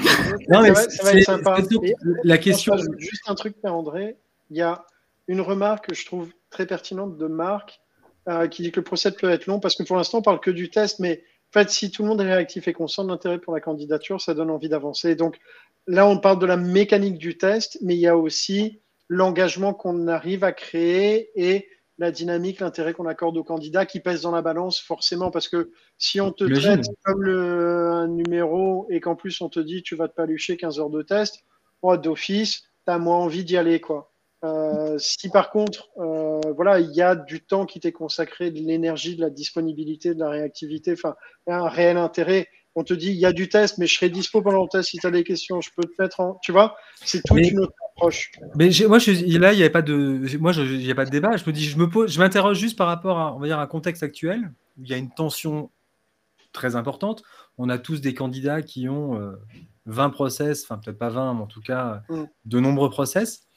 Non, mais ça va, être sympa. la question. Juste un truc, André. Il y a une remarque que je trouve très pertinente de Marc qui dit que le process peut être long parce que pour l'instant on parle que du test, mais en fait, si tout le monde est réactif et conscient de l'intérêt pour la candidature, ça donne envie d'avancer. Donc là, on parle de la mécanique du test, mais il y a aussi l'engagement qu'on arrive à créer et la dynamique, l'intérêt qu'on accorde aux candidats qui pèse dans la balance forcément parce que si on te traite comme le, un numéro et qu'en plus on te dit tu vas te palucher 15 heures de test, oh, d'office, tu as moins envie d'y aller quoi. Euh, si par contre, euh, voilà, il y a du temps qui t'est consacré, de l'énergie, de la disponibilité, de la réactivité, enfin, il y a un réel intérêt. On te dit, il y a du test, mais je serai dispo pendant le test si tu as des questions, je peux te mettre en. Tu vois, c'est toute une autre approche. Mais moi, je, là, il n'y a pas de, moi, il n'y a pas de débat. Je me dis, je me pose, je m'interroge juste par rapport à, on va dire, un contexte actuel où il y a une tension très importante. On a tous des candidats qui ont 20 euh, process, enfin peut-être pas 20, mais en tout cas mm. de nombreux process.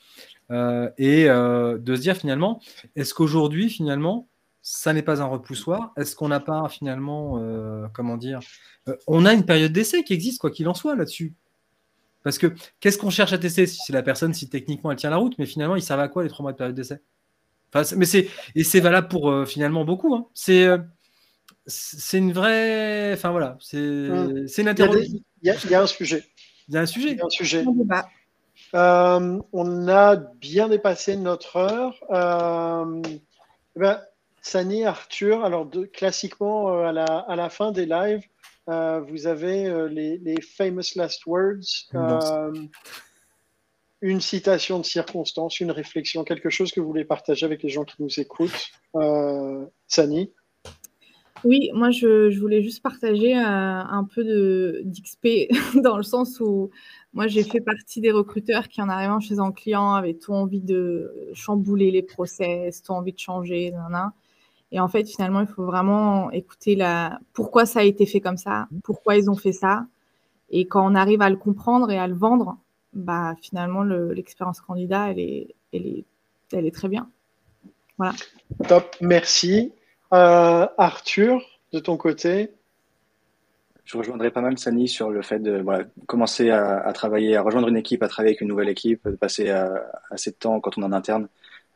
Euh, et euh, de se dire finalement, est-ce qu'aujourd'hui, finalement, ça n'est pas un repoussoir Est-ce qu'on n'a pas finalement, euh, comment dire, on a une période d'essai qui existe, quoi qu'il en soit, là-dessus Parce que qu'est-ce qu'on cherche à tester Si c'est la personne, si techniquement elle tient la route, mais finalement, il servent à quoi les trois mois de période d'essai? Enfin, mais c'est Et c'est valable pour finalement beaucoup. Hein. C'est c'est une vraie. Enfin voilà, c'est mmh. une interrogation. Il y, a un sujet. Il y a un sujet. Il y a un sujet. Euh, on a bien dépassé notre heure. Euh, eh ben, Sani, Arthur, alors de, classiquement à, la, à la fin des lives, vous avez les, les, famous last words une citation de circonstance, une réflexion, quelque chose que vous voulez partager avec les gens qui nous écoutent. Euh, Sani Oui, moi je, voulais juste partager euh, un peu d'XP <laughs> dans le sens où moi j'ai fait partie des recruteurs qui en arrivant chez un client avaient tout envie de chambouler les process, tout envie de changer, Et en fait, finalement, il faut vraiment écouter la... pourquoi ça a été fait comme ça, pourquoi ils ont fait ça. Et quand on arrive à le comprendre et à le vendre, bah, finalement, l'expérience candidat, elle est, elle, est, elle est très bien. Voilà. Top, merci. Euh, Arthur, de ton côté Je rejoindrai pas mal Sani sur le fait de commencer à, travailler, à rejoindre une équipe, à travailler avec une nouvelle équipe, de passer assez de temps quand on est en interne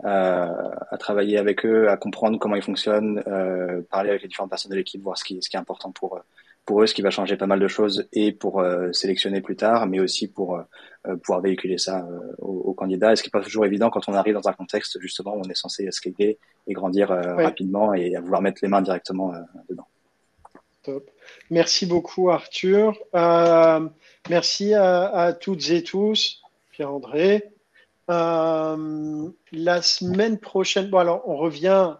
à travailler avec eux, à comprendre comment ils fonctionnent, euh, parler avec les différentes personnes de l'équipe, voir ce qui, ce qui est important pour, pour eux, ce qui va changer pas mal de choses et pour euh, sélectionner plus tard, mais aussi pour euh, pouvoir véhiculer ça euh, aux, candidats. Et ce qui n'est pas toujours évident quand on arrive dans un contexte justement où on est censé scaler et grandir rapidement et à vouloir mettre les mains directement dedans. Top. Merci beaucoup Arthur. merci à, toutes et tous. Pierre-André. La semaine prochaine, bon alors on revient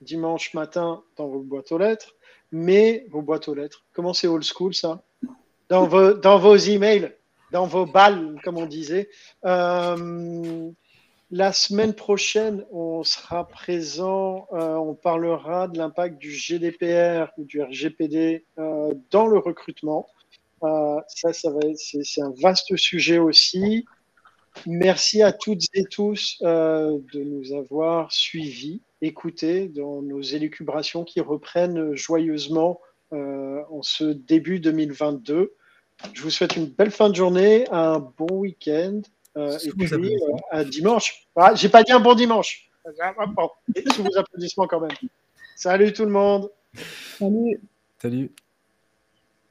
dimanche matin dans vos boîtes aux lettres mais vos boîtes aux lettres. Comment c'est old school ça? Dans vos, dans vos emails, dans vos balles, comme on disait. Euh, la semaine prochaine, on sera présent, euh, on parlera de l'impact du GDPR ou du RGPD euh, dans le recrutement. ça, ça va c'est, un vaste sujet aussi. Merci à toutes et tous de nous avoir suivis écouter dans nos élucubrations qui reprennent joyeusement euh, en ce début 2022. Je vous souhaite une belle fin de journée, un bon week-end euh, et puis euh, à dimanche. Ah, J'ai pas dit un bon dimanche. Sous vos applaudissements quand même. Salut tout le monde. Salut. Salut.